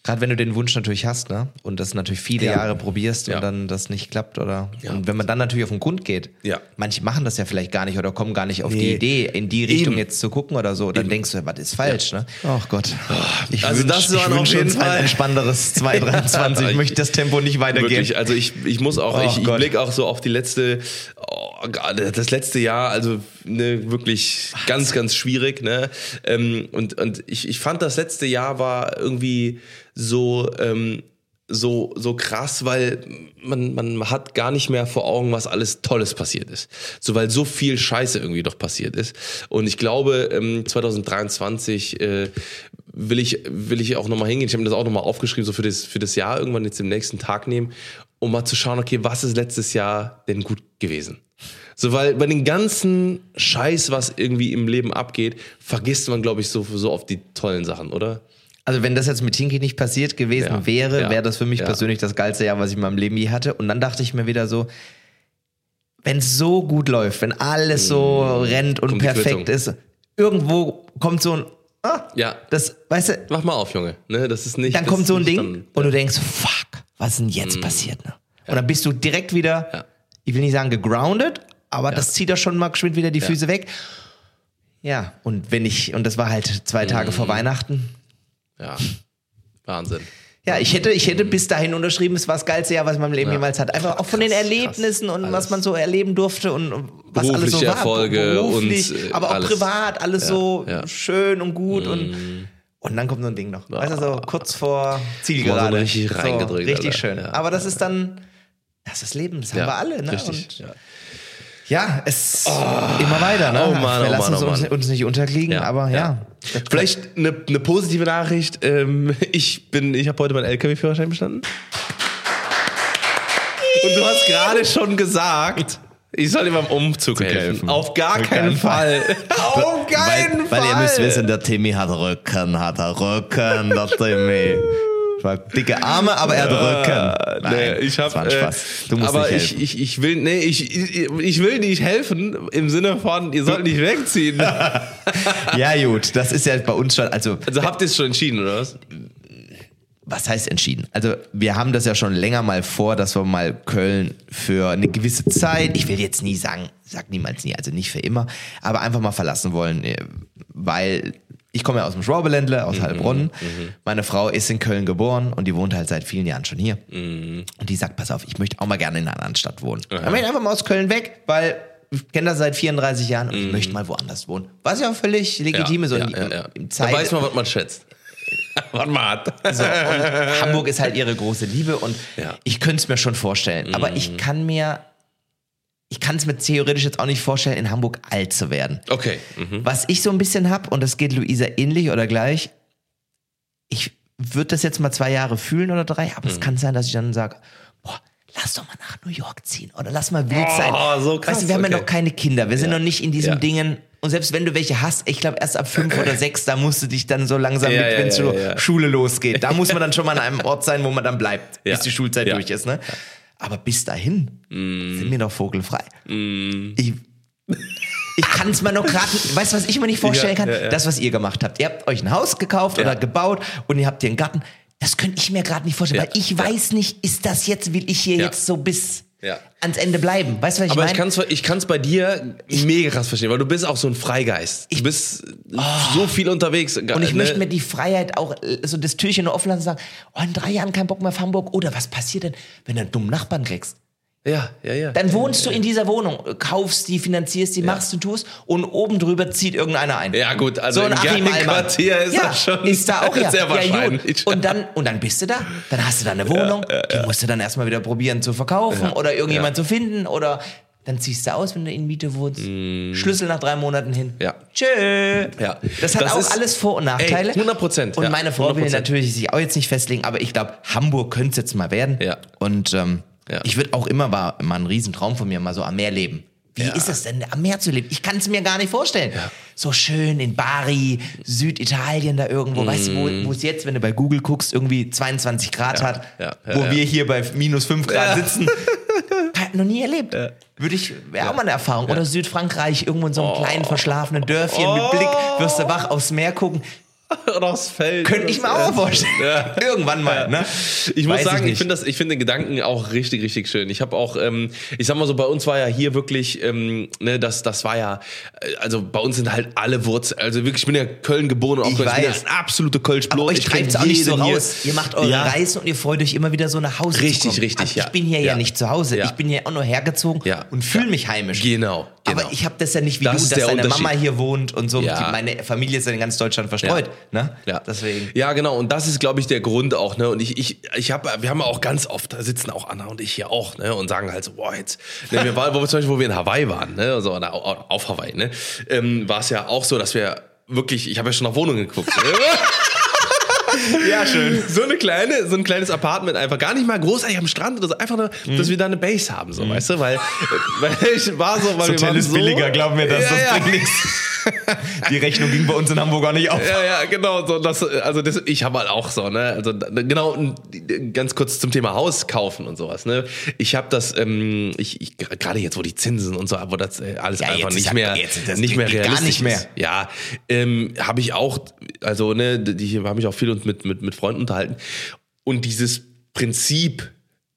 Gerade wenn du den Wunsch natürlich hast, ne? Und das natürlich viele Ja. Jahre probierst Ja. und dann das nicht klappt oder Ja. und wenn man dann natürlich auf den Grund geht, Ja. manche machen das ja vielleicht gar nicht oder kommen gar nicht auf die Nee. Idee, in die Richtung Eben. jetzt zu gucken oder so, dann denkst du, was ist falsch, ne? Ach Gott. Ich Also das ich waren auf wünsch jeden Fall- ein entspannteres 223. ich möchte das Tempo nicht weitergehen. Wirklich, also ich, ich muss auch, Oh ich, ich blicke auch so auf die letzte, oh, das letzte Jahr, also ne, wirklich ganz, ganz schwierig. Ne? Ähm, und und ich, ich fand, das letzte Jahr war irgendwie so, ähm, so, so krass, weil man, man hat gar nicht mehr vor Augen, was alles Tolles passiert ist. So, weil so viel Scheiße irgendwie doch passiert ist. Und ich glaube, ähm, 2023 äh, will ich, will ich auch nochmal hingehen. Ich habe mir das auch nochmal aufgeschrieben, so für das, für das Jahr irgendwann jetzt im nächsten Tag nehmen, um mal zu schauen, okay, was ist letztes Jahr denn gut gewesen? So, weil bei den ganzen Scheiß, was irgendwie im Leben abgeht, vergisst man, glaube ich, so, so auf die tollen Sachen, oder? Also wenn das jetzt mit Tinky nicht passiert gewesen Ja. wäre, Ja. wäre das für mich Ja. persönlich das geilste Jahr, was ich in meinem Leben je hatte. Und dann dachte ich mir wieder so, wenn es so gut läuft, wenn alles so rennt und Mm. Perfekt ist, irgendwo kommt so ein, ah, Ja. das, weißt du, Mach mal auf, Junge. Ne, das ist nicht. dann kommt so ein Ding dann- und du denkst, fuck, was ist denn jetzt passiert? Ne? Und dann bist du direkt wieder, ich will nicht sagen gegroundet, aber das zieht doch schon mal geschwind wieder die Füße weg. Ja, und wenn ich, und das war halt zwei Tage Mm. vor Weihnachten, Ja. Wahnsinn. Ja, ich hätte, ich hätte bis dahin unterschrieben, es war das geilste Jahr, was ich in meinem Leben Ja. jemals hatte. Einfach auch von den Erlebnissen krass. und Alles. was man so erleben durfte und was alles so war. Erfolge Beruflich, und, äh, aber auch alles. privat, alles Ja, so ja. Schön und gut und und dann kommt so ein Ding noch. Weißt du, so kurz vor Zielgerade. So richtig So, reingedrückt, Richtig Alter. schön. Aber das ist dann, das ist Leben, das haben wir alle. Ne? Richtig. Und ja. es immer weiter. Ne? Oh Mann, wir oh lassen Mann, oh uns, Mann. uns nicht unterkriegen, Ja, aber ja. ja. Vielleicht eine, eine positive Nachricht. Ähm, ich bin, ich habe heute meinen LKW-Führerschein bestanden. Und du hast gerade schon gesagt, ich soll dir beim Umzug helfen. helfen. Auf gar Auf keinen keinen Fall. Auf keinen weil, Fall. Weil ihr müsst wissen, der Timmy hat Rücken, hat er Rücken, der Timmy. War dicke Arme, aber er hat Rücken. Nee, Nein, ich hab, das war ein Spaß. Du musst aber nicht ich, helfen. ich, ich will, nee, ich, ich, ich will nicht helfen im Sinne von, ihr sollt nicht wegziehen. ja gut, das ist ja bei uns schon, also Also habt ihr es schon entschieden, oder was? was heißt entschieden? Also wir haben das ja schon länger mal vor, dass wir mal Köln für eine gewisse Zeit, ich will jetzt nie sagen, sag niemals nie, also nicht für immer, aber einfach mal verlassen wollen, äh, weil ich komme ja aus dem Schwabeländle, aus Heilbronn. Meine Frau ist in Köln geboren und die wohnt halt seit vielen Jahren schon hier. Und die sagt, pass auf, ich möchte auch mal gerne in einer anderen Stadt wohnen. Dann bin ich einfach mal aus Köln weg, weil ich kenne das seit 34 Jahren und ich möchte mal woanders wohnen. Was ja völlig legitim ist. ja, und ja, ja. Da Zeit, weiß man, was man schätzt. was man hat. so, und Hamburg ist halt ihre große Liebe und Ja. ich könnte es mir schon vorstellen. Aber ich kann mir, ich kann es mir theoretisch jetzt auch nicht vorstellen, in Hamburg alt zu werden. Okay. Mhm. Was ich so ein bisschen hab, und das geht Luisa ähnlich oder gleich, ich würde das jetzt mal zwei Jahre fühlen oder drei, aber es Mhm. kann sein, dass ich dann sage, boah, lass doch mal nach New York ziehen oder lass mal wild Oh, sein. so krass, weißt du, wir haben ja noch keine Kinder, wir sind Ja. noch nicht in diesen Ja. Dingen. Und selbst wenn du welche hast, ich glaube erst ab fünf oder sechs, da musst du dich dann so langsam Ja, mit, wenn ja, zur. Schule losgeht. Da muss man dann schon mal an einem Ort sein, wo man dann bleibt, bis die Schulzeit durch ist. Ne? Aber bis dahin sind wir noch vogelfrei. Ich, ich kann es mir noch gerade, weißt du, was ich mir nicht vorstellen Ja, kann? ja, ja. Das, was ihr gemacht habt. Ihr habt euch ein Haus gekauft Ja. oder gebaut und ihr habt hier einen Garten. Das könnte ich mir gerade nicht vorstellen, Ja. weil ich weiß nicht, ist das jetzt, will ich hier Ja. jetzt so bis Ja. ans Ende bleiben? Weißt du, was ich Aber ich meine? kann es ich kann's bei dir mega krass verstehen, weil du bist auch so ein Freigeist. Du bist so viel unterwegs. Und ich möchte mir die Freiheit auch, äh, so das Türchen nur offen lassen und sagen, oh, in drei Jahren kein Bock mehr auf Hamburg. Oder was passiert denn, wenn du einen dummen Nachbarn kriegst? Ja, ja, ja. Dann wohnst du in dieser Wohnung, kaufst die, finanzierst die, machst du, tust und oben drüber zieht irgendeiner ein. Ja, gut, also so ein im. Quartier ist ja, das schon ist da auch ja. sehr ja, wahrscheinlich. Und dann und dann bist du da, dann hast du da eine Wohnung, die musst du dann erstmal wieder probieren zu verkaufen oder irgendjemand zu finden oder dann ziehst du aus, wenn du in Miete wohnst. Schlüssel nach drei Monaten hin. Mm. Ja. Tschö. Ja. Das hat Das auch alles Vor- und Nachteile. Ey, 100%, Und ja, meine Frau will 100%. natürlich sich auch jetzt nicht festlegen, aber ich glaube, Hamburg könnte es jetzt mal werden. Ja. Und ähm, Ja. ich würde auch immer, war immer ein Riesentraum von mir, mal so am Meer leben. Wie Ja. ist das denn, am Meer zu leben? Ich kann es mir gar nicht vorstellen. So schön in Bari, Süditalien da irgendwo, weißt du, wo es jetzt, wenn du bei Google guckst, irgendwie 22 Grad hat, Mm. ja, ja, wo ja. wir hier bei minus 5 Grad Ja. sitzen. Hat noch nie erlebt. Würde ich, wäre auch mal eine Erfahrung. Oder Südfrankreich, irgendwo in so einem kleinen verschlafenen Dörfchen mit Blick, wirst du wach aufs Meer gucken. Oder aufs Feld. Könnte ich mir auch vorstellen. Ja. Irgendwann mal, ne? Ich muss Weiß sagen, ich, finde ich finde den Gedanken auch richtig, richtig schön. Ich habe auch, ähm, ich sag mal so, bei uns war ja hier wirklich, ähm, ne, das, das war ja, äh, also bei uns sind halt alle Wurzeln, also wirklich, ich bin ja Köln geboren und auch Ich Köln, ich bin ja absolute Kölsch-Blut. Aber euch Ich treibt es auch nicht so jeden hier. raus. Ihr macht eure Ja. Reisen und ihr freut euch immer wieder so nach Hause Richtig, zu kommen. richtig, Also ich ja. bin hier ja, nicht zu Hause. Ich bin hier auch nur hergezogen und fühle mich heimisch. Genau, genau. Aber ich habe das ja nicht wie Das du, dass deine. Mama hier wohnt und so. Ja. Die, meine Familie ist ja in ganz Deutschland verstreut. Ne? Ja. Deswegen. Ja, genau. Und das ist, glaube ich, der Grund auch. Ne? Und ich, ich, ich habe, wir haben auch ganz oft, da sitzen auch Anna und ich hier auch, ne? Und sagen halt so, boah, jetzt, ne, wir waren, wo wir zum Beispiel, wo wir in Hawaii waren, ne? Also, oder au- auf Hawaii, ne? Ähm, war es ja auch so, dass wir wirklich, ich habe ja schon nach Wohnungen geguckt. Ja, schön. so eine kleine, so ein kleines Apartment einfach gar nicht mal großartig am Strand oder so, einfach nur, Mhm. dass wir da eine Base haben, so, weißt du, weil, weil ich war so, weil wir Hotel waren ist so, billiger, glaub mir das, ja, das ja. bringt nichts. Die Rechnung ging bei uns in Hamburg auch nicht auf. Ja, ja, genau. So, das, also das, ich habe halt auch so, ne? Also genau, ganz kurz zum Thema Haus kaufen und sowas, ne? Ich habe das, ähm, ich, ich gerade jetzt, wo die Zinsen und so, wo das äh, alles Ja, einfach nicht ja- mehr, jetzt ist das nicht mehr geht gar realistisch nicht mehr. Ist. Ja, ähm, habe ich auch, also ne, die habe ich auch viel mit mit mit Freunden unterhalten und dieses Prinzip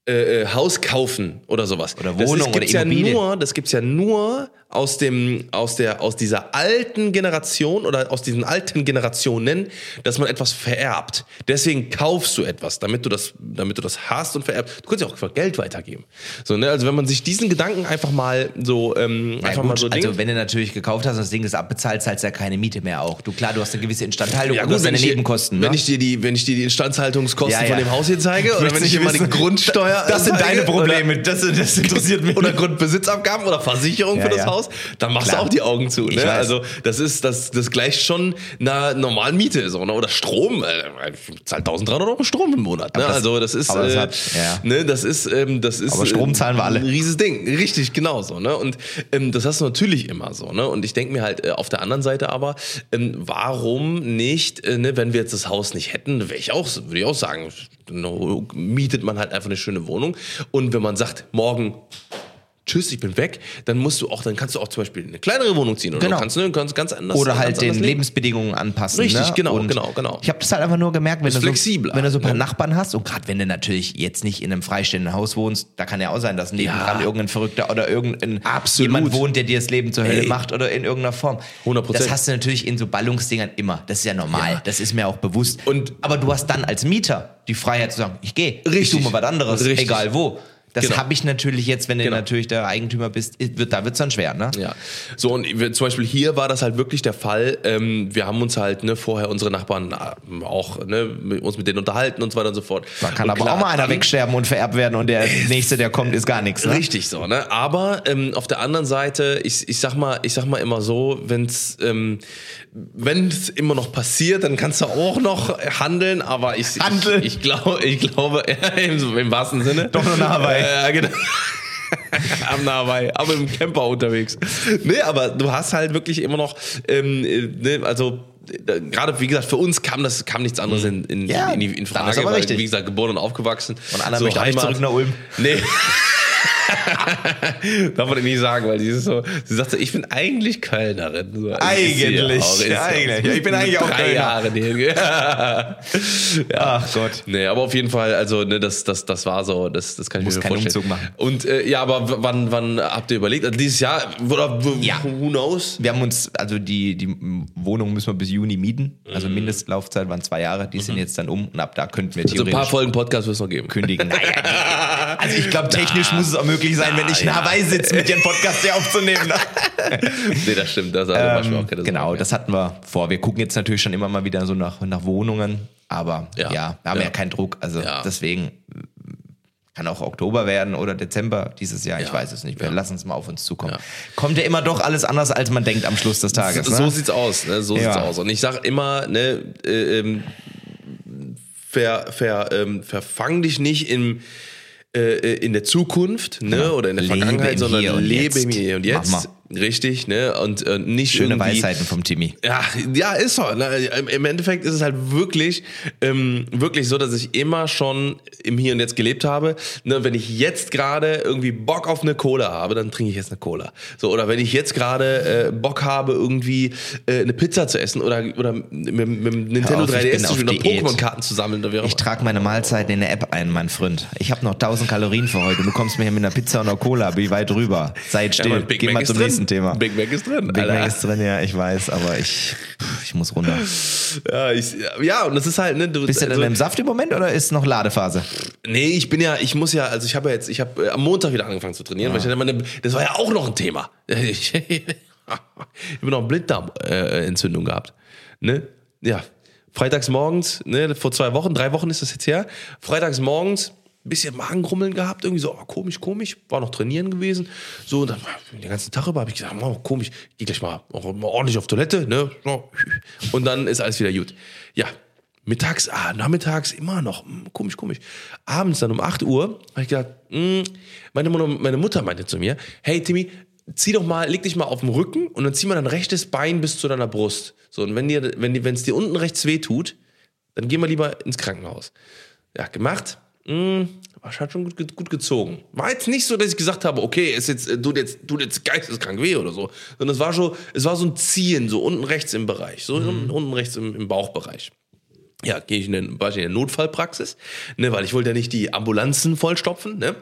äh, äh, Haus kaufen oder sowas. Oder das Wohnung ist, gibt's oder ja Immobilie. nur, das gibt's ja nur aus dem aus der aus dieser alten Generation oder aus diesen alten Generationen, dass man etwas vererbt. Deswegen kaufst du etwas, damit du das damit du das hast und vererbst. Du kannst ja auch Geld weitergeben. So, ne? Also wenn man sich diesen Gedanken einfach mal so ähm, Ja, einfach gut, mal so also Ding- wenn du natürlich gekauft hast und das Ding ist abbezahlt, zahlst du ja keine Miete mehr auch. Du klar, du hast eine gewisse Instandhaltung und du hast deine Nebenkosten. Wenn ne? ich dir die, wenn ich dir die Instandhaltungskosten Ja, ja. von dem Haus hier zeige, oder wenn ich dir mal die. Grundsteuer Das sind zeige, deine Probleme. Oder, Das, das interessiert mich. oder Grundbesitzabgaben oder Versicherung Ja, für das ja. Haus, dann machst Klar. du auch die Augen zu. Ne? Also das ist das, das gleicht schon einer normalen Miete so, ne? oder Strom. Äh, ich zahl 1300 Euro Strom im Monat. Ne? Das- also das ist, das äh, hat- ja. ne? das ist, ähm, das ist. Aber Strom äh, zahlen wir alle. Ein rieses Ding, richtig genau so. Ne? Und ähm, das hast du natürlich immer so. Ne? Und ich denke mir halt äh, auf der anderen Seite aber, ähm, warum nicht, äh, ne, wenn wir jetzt das Haus nicht hätten, wäre ich auch, würde ich auch sagen, mietet man halt einfach eine schöne Wohnung. Und wenn man sagt, morgen tschüss, ich bin weg, dann musst du auch, dann kannst du auch zum Beispiel in eine kleinere Wohnung ziehen oder Genau. du kannst, ne, kannst ganz anders Oder halt den. Lebensbedingungen anpassen. Richtig, ne? genau, Und genau, genau. Ich habe das halt einfach nur gemerkt, wenn du, so, wenn du so ein paar ne? Nachbarn hast und gerade wenn du natürlich jetzt nicht in einem freistehenden Haus wohnst, da kann ja auch sein, dass nebendran Ja. irgendein Verrückter oder irgendein Absolut. jemand wohnt, der dir das Leben zur Hölle Ey. macht oder in irgendeiner Form. 100%. Das hast du natürlich in so Ballungsdingern immer. Das ist ja normal. Ja. Das ist mir auch bewusst. Und- Aber du hast dann als Mieter die Freiheit zu sagen, ich gehe, ich suche mal was anderes, Richtig. egal wo. Das Genau. habe ich natürlich jetzt, wenn du Genau. natürlich der Eigentümer bist, wird, da wird's dann schwer, ne? Ja, so und zum Beispiel hier war das halt wirklich der Fall. Ähm, wir haben uns halt ne, vorher unsere Nachbarn äh, auch ne, mit uns mit denen unterhalten und so weiter und so fort. Da kann und aber klar, auch mal einer wegsterben und vererbt werden und der nächste, der kommt, ist gar nichts. Ne? Richtig so, ne? Aber ähm, auf der anderen Seite, ich, ich sag mal, ich sag mal immer so, wenn's ähm, wenn es immer noch passiert, dann kannst du auch noch handeln, aber ich Handeln. ich, ich glaube, ich glaube im, im wahrsten Sinne. Doch nur nah bei. Ja, genau. Am Nahbei, aber im Camper unterwegs. Nee, aber du hast halt wirklich immer noch, ähm, äh, ne, also äh, gerade wie gesagt, für uns kam das kam nichts anderes in, in, Ja, in, die- in dann Frage, ist aber weil, richtig. wie gesagt, geboren und aufgewachsen. Und Anna möchte auch nicht zurück nach Ulm. Nee. Darf man nicht sagen, weil sie ist so, sie sagt so, ich bin eigentlich Kölnerin. So, Eigentlich, auch, auch. eigentlich. Ja, ich bin eigentlich auch Drei Kölner. Jahre ja. Ach Gott. Nee, aber auf jeden Fall, also ne, das, das, das war so, das, das kann ich Muss mir keinen vorstellen. Umzug machen. Und äh, ja, aber wann, wann habt ihr überlegt? Also dieses Jahr oder Ja. who knows? Wir haben uns, also die, die Wohnung müssen wir bis Juni mieten. Also Mindestlaufzeit waren zwei Jahre, die sind jetzt dann um und ab da könnten wir So Mhm. Also ein paar theoretisch Folgen Podcast wird es noch geben. kündigen. Naja, also ich glaube, technisch muss es auch möglich sein, wenn ich Na, nah ja. bei sitze, mit dir einen Podcast hier aufzunehmen. Ne? nee, das stimmt. Das also manchmal auch keine genau, Sorge. das hatten wir vor. Wir gucken jetzt natürlich schon immer mal wieder so nach, nach Wohnungen, aber ja, Ja. wir haben ja. Ja. keinen Druck. Also Ja. deswegen kann auch Oktober werden oder Dezember dieses Jahr. Ich Ja. weiß es nicht. Wir lassen es mal auf uns zukommen. Ja. Kommt ja immer doch alles anders, als man denkt am Schluss des Tages. So ne? sieht's aus, ne? So Ja. sieht's aus. Und ich sag immer, ne, äh, ähm, ver, ver, ähm, verfang dich nicht im äh, in der Zukunft, ne, Genau. oder in der Lebe Vergangenheit, sondern lebe Jetzt. im Hier und Jetzt. Richtig, ne? Und äh, nicht Schöne Weisheiten vom Timmy. Ja, ja, ist so. Ne? Im- Endeffekt ist es halt wirklich, ähm, wirklich so, dass ich immer schon im Hier und Jetzt gelebt habe. Ne? Wenn ich jetzt gerade irgendwie Bock auf eine Cola habe, dann trinke ich jetzt eine Cola. So, oder wenn ich jetzt gerade äh, Bock habe, irgendwie äh, eine Pizza zu essen oder, oder mit, mit Nintendo auf, ich 3DS bin zu spielen oder. Pokémon-Karten zu sammeln. Oder wie auch Ich trage meine Mahlzeiten in eine App ein, mein Freund. Ich habe noch 1000 Kalorien für heute. Du kommst mir hier mit einer Pizza und einer Cola. Wie weit rüber? Seid Ja, still. Big Geh Mac mal zum drin. nächsten Thema. Big Mac ist drin. Big Alter. Mac ist drin, ja, ich weiß, aber ich, ich muss runter. Ja, ich, ja, und das ist halt, ne, du, Bist du denn also- im Saft im Moment oder ist noch Ladephase? Nee, ich bin ja, ich muss ja, also ich habe ja jetzt, ich habe äh, am Montag wieder angefangen zu trainieren, weil ich hatte meine, das war ja auch noch ein Thema. Ich, ich habe noch eine Blinddarmentzündung gehabt. Ne? Ja. Freitags morgens, ne, vor zwei Wochen, drei Wochen ist das jetzt her. Freitags morgens ein bisschen Magengrummeln gehabt, irgendwie so, oh, komisch, komisch, war noch trainieren gewesen. So, und dann den ganzen Tag über habe ich gesagt, oh, komisch, geh gleich mal, mal ordentlich auf Toilette, ne? Und dann ist alles wieder gut. Ja, Mittags, ah, nachmittags immer noch, hm, komisch, komisch. Abends dann um 8 Uhr habe ich gedacht, hm, meine, Mutter, meine Mutter meinte zu mir, hey Timmy, zieh doch mal, leg dich mal auf den Rücken und dann zieh mal dein rechtes Bein bis zu deiner Brust. So, und wenn dir, wenn es dir unten rechts weh tut, dann geh mal lieber ins Krankenhaus. Ja, gemacht. Hm, war schon gut, gut gezogen. War jetzt nicht so, dass ich gesagt habe, okay, es jetzt, äh, tut jetzt, tut jetzt geisteskrank weh oder so. Sondern es war schon, es war so ein Ziehen, so unten rechts im Bereich, so unten rechts im, im Bauchbereich. Ja, gehe ich in den, war ich in der Notfallpraxis, ne, weil ich wollte ja nicht die Ambulanzen vollstopfen, ne?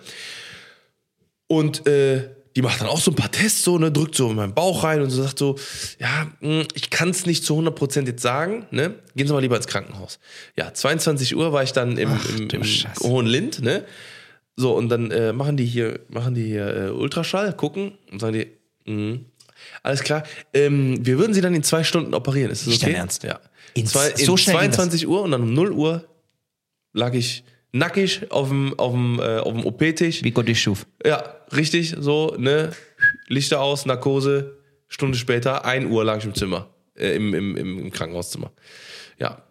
Und äh, die macht dann auch so ein paar Tests, so, ne, drückt so in meinen Bauch rein und so sagt so, ja, mh, ich kann es nicht zu 100% jetzt sagen, ne? Gehen Sie mal lieber ins Krankenhaus. Ja, 22 Uhr war ich dann im, im, im Scheiße. Hohenlind, ne? So, und dann äh, machen die hier, machen die hier äh, Ultraschall, gucken und sagen die, mh, alles klar, ähm, wir würden Sie dann in zwei Stunden operieren. Ist das Nicht okay? dein Ernst? Ja. In- Zwei, in so schnell ging das? 22 Uhr und dann um 0 Uhr lag ich nackig auf dem, auf dem, äh, auf dem OP-Tisch. Wie Gott dich schuf. Ja, richtig, so, ne? Lichter aus, Narkose. Stunde später, 1 Uhr lag ich im Zimmer, äh, im, im, im, im Krankenhauszimmer. Ja.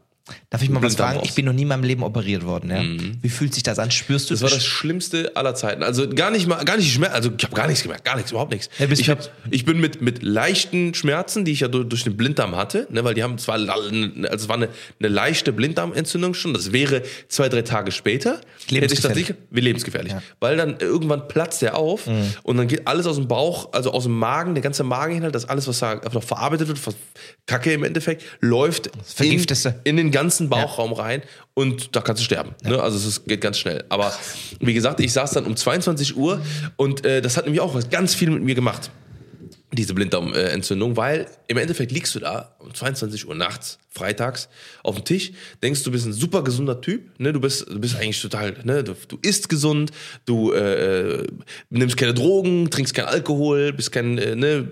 Darf ich mal was fragen? Ich bin noch nie in meinem Leben operiert worden. Ja? Wie fühlt sich das an? Spürst du Das war das Schlimmste aller Zeiten. Also gar nicht mal, gar nicht Schmerz. Also ich habe gar nichts gemerkt, gar nichts, überhaupt nichts. Ja, ich, hab, ich bin mit mit leichten Schmerzen, die ich ja durch, durch den Blinddarm hatte, ne, weil die haben zwar, also es war eine, eine leichte Blinddarmentzündung schon. Das wäre zwei drei Tage später. Hätte ich das Lebensgefährlich. nicht, wie lebensgefährlich, weil dann irgendwann platzt der auf Mhm. und dann geht alles aus dem Bauch, also aus dem Magen, der ganze Mageninhalt, das alles, was da noch verarbeitet wird, was Kacke im Endeffekt, läuft in, in den ganzen Bauchraum rein und da kannst du sterben. Ne? Also es ist, geht ganz schnell. Aber wie gesagt, ich saß dann um 22 Uhr und äh, das hat nämlich auch ganz viel mit mir gemacht. Diese Blinddarmentzündung, weil im Endeffekt liegst du da um 22 Uhr nachts, freitags, auf dem Tisch, denkst du bist ein super gesunder Typ, ne? du, bist, du bist eigentlich total, ne? du, du isst gesund, du äh, nimmst keine Drogen, trinkst keinen Alkohol, bist kein, äh, ne?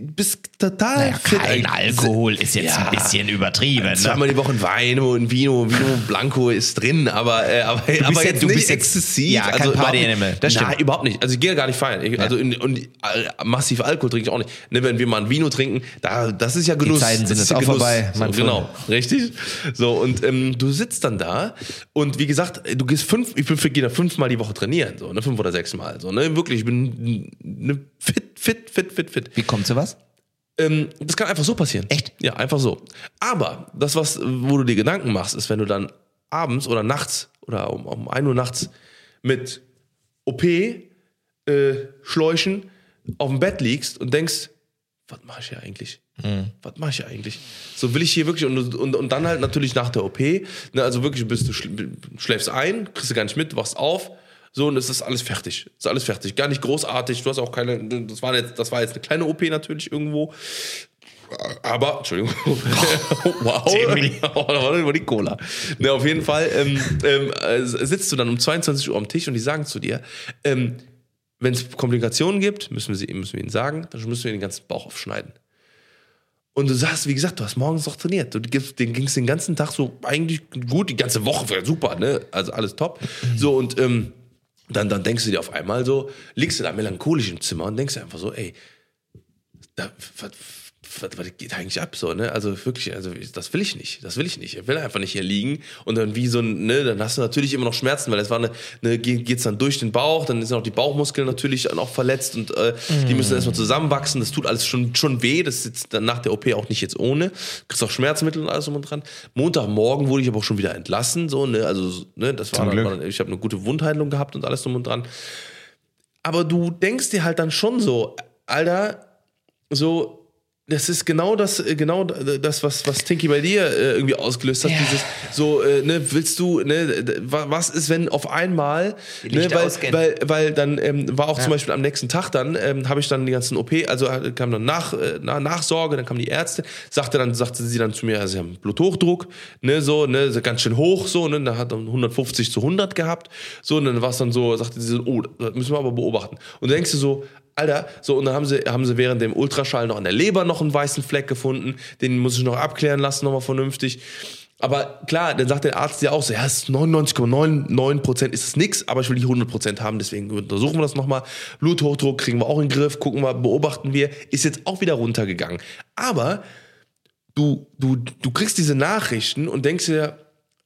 bist total Naja, fit kein eigentlich. Alkohol ist jetzt Ja. ein bisschen übertrieben. Ne? Zweimal die Woche ein Wein und Vino, Vino Blanco ist drin, aber, äh, aber, aber ja- jetzt du nicht bist jetzt- exzessiv. ja, kein also Party-Animal, nicht. das stimmt. Nein, überhaupt nicht. Also ich gehe gar nicht feiern. Ich, Also in, und äh, massiv Alkohol trinke ich auch nicht. Ne, wenn wir mal ein Vino trinken, da, das ist ja Genuss. Zeiten sind das ist jetzt auch vorbei, So, genau, richtig. So und ähm, du sitzt dann da und wie gesagt, du gehst fünf, ich bin für jeder fünfmal die Woche trainieren, so ne, fünf oder sechs Mal, so ne, wirklich, ich bin ne, fit, fit, fit, fit, fit. Wie kommt sowas? Ähm, das kann einfach so passieren. Echt? Ja, einfach so. Aber das, was, wo du dir Gedanken machst, ist, wenn du dann abends oder nachts oder um, um 1 Uhr nachts mit OP, äh, Schläuchen auf dem Bett liegst und denkst, was mache ich hier eigentlich? Was mache ich hier eigentlich? So will ich hier wirklich und, und, und dann halt natürlich nach der OP, ne, also wirklich bist du schl schläfst ein, kriegst du gar nicht mit, wachst auf, so und es ist alles fertig. Ist alles fertig. Gar nicht großartig. Du hast auch keine, das war jetzt, das war jetzt eine kleine OP natürlich irgendwo. Aber, Entschuldigung, wow, oh, nur die Cola. Ne, auf jeden Fall ähm, ähm, äh, sitzt du dann um 22 Uhr am Tisch und die sagen zu dir, ähm, wenn es Komplikationen gibt, müssen wir, sie, müssen wir ihnen sagen, dann müssen wir den ganzen Bauch aufschneiden. Und du sagst, wie gesagt, du hast morgens noch trainiert. Du den ging es den ganzen Tag so eigentlich gut, die ganze Woche war super, ne? Also alles top. So und ähm, dann, dann denkst du dir auf einmal so, liegst du da melancholisch im Zimmer und denkst dir einfach so, ey, da, was, was, was geht eigentlich ab so, ne? Also wirklich, also das will ich nicht, das will ich nicht. Ich will einfach nicht hier liegen und dann wie so ein, ne, dann hast du natürlich immer noch Schmerzen, weil es war eine, eine geht- geht's dann durch den Bauch, dann sind auch die Bauchmuskeln natürlich dann auch verletzt und äh, die müssen erstmal zusammenwachsen. Das tut alles schon schon weh, das ist jetzt dann nach der OP auch nicht jetzt ohne. Kriegst auch Schmerzmittel und alles drum und dran. Montagmorgen wurde ich aber auch schon wieder entlassen, so, ne? Also, ne, das war, dann, war ich habe eine gute Wundheilung gehabt und alles drum und dran. Aber du denkst dir halt dann schon so, Alter, so, das ist genau das, äh, genau das, was, was Tinky bei dir äh, irgendwie ausgelöst hat. Ja. Dieses, so, äh, ne, willst du, ne, was ist, wenn auf einmal, ne, weil, weil, weil dann ähm, war auch zum Beispiel am nächsten Tag dann, ähm, habe ich dann die ganzen OP, also äh, kam dann nach, äh, na, Nachsorge, dann kam die Ärzte, sagte dann, sagte sie dann zu mir, also sie haben Bluthochdruck, ne, so, ne, ganz schön hoch, so, ne, da hat dann 150 zu 100 gehabt, so, und dann war es dann so, sagte sie so, oh, das müssen wir aber beobachten. Und dann denkst du so, Alter, so, und dann haben sie, haben sie während dem Ultraschall noch an der Leber noch einen weißen Fleck gefunden. Den muss ich noch abklären lassen, nochmal vernünftig. Aber klar, dann sagt der Arzt ja auch so, ja, es ist 99,99 Prozent ist es nix, aber ich will die 100 Prozent haben, deswegen untersuchen wir das nochmal. Bluthochdruck kriegen wir auch in den Griff, gucken wir, beobachten wir, ist jetzt auch wieder runtergegangen. Aber du, du, du kriegst diese Nachrichten und denkst dir,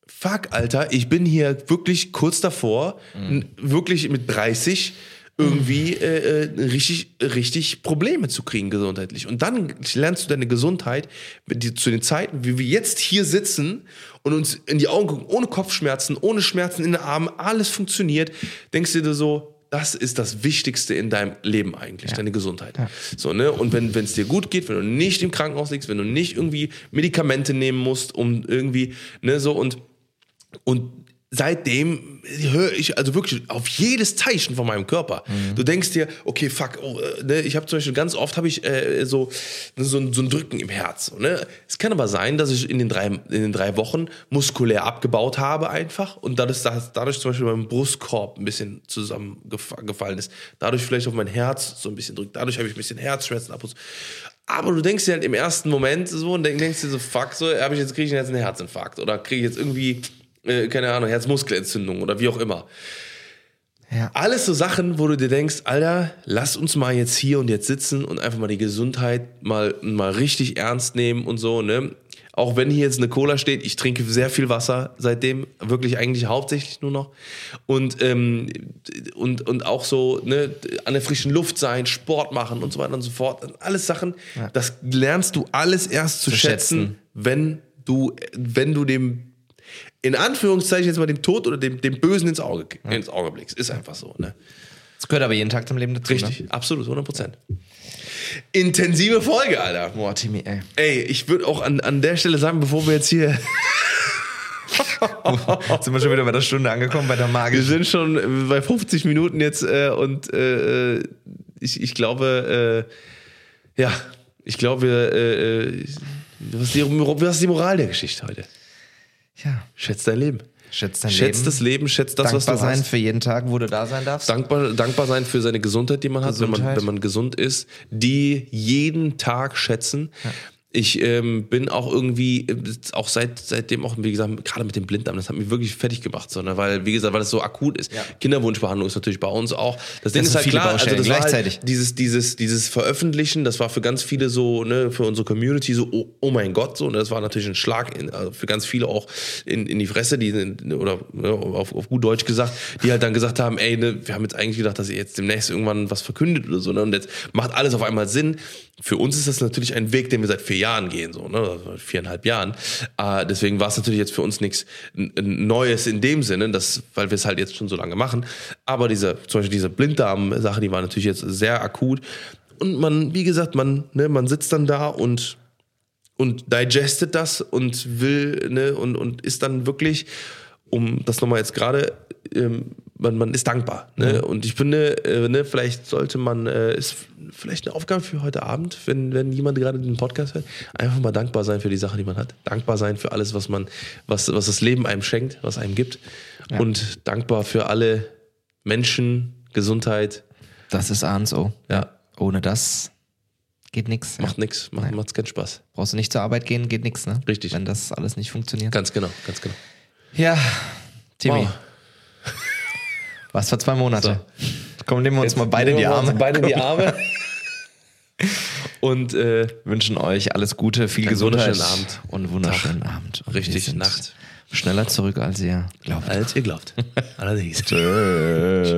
fuck, Alter, ich bin hier wirklich kurz davor, n- wirklich mit 30 irgendwie äh, äh, richtig, richtig Probleme zu kriegen gesundheitlich. Und dann lernst du deine Gesundheit die, zu den Zeiten, wie wir jetzt hier sitzen und uns in die Augen gucken, ohne Kopfschmerzen, ohne Schmerzen in den Armen, alles funktioniert, denkst du dir so, das ist das Wichtigste in deinem Leben eigentlich, deine Gesundheit. So, ne? Und wenn es dir gut geht, wenn du nicht im Krankenhaus liegst, wenn du nicht irgendwie Medikamente nehmen musst, um irgendwie, ne, so und und seitdem höre ich also wirklich auf jedes Zeichen von meinem Körper. Du denkst dir, okay, fuck, oh, ne, ich habe zum Beispiel ganz oft habe ich äh, so, so, ein- so ein Drücken im Herz. Ne? Es kann aber sein, dass ich in den, drei, in den drei Wochen muskulär abgebaut habe einfach und dadurch, dass dadurch zum Beispiel mein Brustkorb ein bisschen zusammengefallen ist. Dadurch vielleicht auf mein Herz so ein bisschen drückt. Dadurch habe ich ein bisschen Herzschmerzen ab und zu. Aber du denkst dir halt im ersten Moment so und denk- denkst dir so, fuck, so, habe ich jetzt, kriege ich jetzt einen Herzinfarkt oder kriege ich jetzt irgendwie, äh, keine Ahnung, Herzmuskelentzündung oder wie auch immer. Ja. Alles so Sachen, wo du dir denkst, Alter, lass uns mal jetzt hier und jetzt sitzen und einfach mal die Gesundheit mal, mal richtig ernst nehmen und so, ne? Auch wenn hier jetzt eine Cola steht, ich trinke sehr viel Wasser seitdem, wirklich eigentlich hauptsächlich nur noch. Und, ähm, und, und auch so ne, an der frischen Luft sein, Sport machen und so weiter und so fort. Alles Sachen, ja. das lernst du alles erst zu, zu schätzen, schätzen, wenn du, wenn du dem, in Anführungszeichen jetzt mal dem Tod oder dem, dem Bösen ins Auge, ins Auge blickst. Ist einfach so. Ne? Das gehört aber jeden Tag zum Leben dazu. Richtig, ne? absolut, 100 Prozent. Intensive Folge, Alter. Boah, Timmy, ey. Ey, ich würde auch an, an der Stelle sagen, bevor wir jetzt hier. sind wir schon wieder bei der Stunde angekommen, bei der Magie. Wir sind schon bei 50 Minuten jetzt äh, und äh, ich, ich glaube, äh, ja, ich glaube, äh, äh, was, ist die, was ist die Moral der Geschichte heute? Ja. Schätzt dein Leben. Schätzt dein schätzt Leben. das Leben, schätzt das, dankbar was du sein hast. für jeden Tag, wo du da sein darfst. Dankbar, dankbar sein für seine Gesundheit, die man hat, wenn man, wenn man gesund ist. Die jeden Tag schätzen. Ja. Ich ähm, bin auch irgendwie, auch seit, seitdem auch, wie gesagt, gerade mit dem Blinddarm, das hat mich wirklich fertig gemacht, so, ne? weil, wie gesagt, weil es so akut ist. Ja. Kinderwunschbehandlung ist natürlich bei uns auch. Das, das Ding ist halt klar, also das gleichzeitig. Halt dieses, dieses, dieses Veröffentlichen, das war für ganz viele so, ne, für unsere Community so, oh, oh mein Gott, so, und das war natürlich ein Schlag in, also für ganz viele auch in, in die Fresse, die, oder ne, auf, auf gut Deutsch gesagt, die halt dann gesagt haben, ey, ne, wir haben jetzt eigentlich gedacht, dass ihr jetzt demnächst irgendwann was verkündet oder so, ne, und jetzt macht alles auf einmal Sinn. Für uns ist das natürlich ein Weg, den wir seit vier Jahren gehen, so, ne? Viereinhalb Jahren. Äh, deswegen war es natürlich jetzt für uns nichts Neues in dem Sinne, dass, weil wir es halt jetzt schon so lange machen. Aber diese, zum Beispiel diese Blinddarm-Sache, die war natürlich jetzt sehr akut. Und man, wie gesagt, man, ne, man sitzt dann da und, und digestet das und will, ne, und, und ist dann wirklich, um das nochmal jetzt gerade ähm, man, man ist dankbar. Ne? Ja. Und ich finde, äh, ne, vielleicht sollte man, äh, ist vielleicht eine Aufgabe für heute Abend, wenn, wenn jemand gerade den Podcast hört, einfach mal dankbar sein für die Sachen, die man hat. Dankbar sein für alles, was man, was, was das Leben einem schenkt, was einem gibt. Ja. Und dankbar für alle Menschen, Gesundheit. Das ist A so. Ja. Ohne das geht nichts. Macht ja. nichts, macht, macht's keinen Spaß. Brauchst du nicht zur Arbeit gehen, geht nichts, ne? Richtig. Wenn das alles nicht funktioniert. Ganz genau, ganz genau. Ja, Timmy. Wow. Was für zwei Monate. So. Komm, nehmen wir uns Jetzt mal beide in die Arme. Beide in die Arme. Und äh, wünschen euch alles Gute, viel Gesundheit. Wunderschönen Abend. Und wunderschönen Tag. Abend. Und Richtig, Nacht. Schneller zurück, als ihr glaubt. Als ihr glaubt. Allerdings. Tschüss.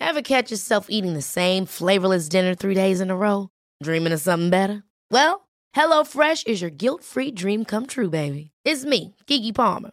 Ever catch yourself eating the same flavorless dinner three days in a row? Dreaming of something better? Well, HelloFresh is your guilt-free dream come true, baby. It's me, Kiki Palmer.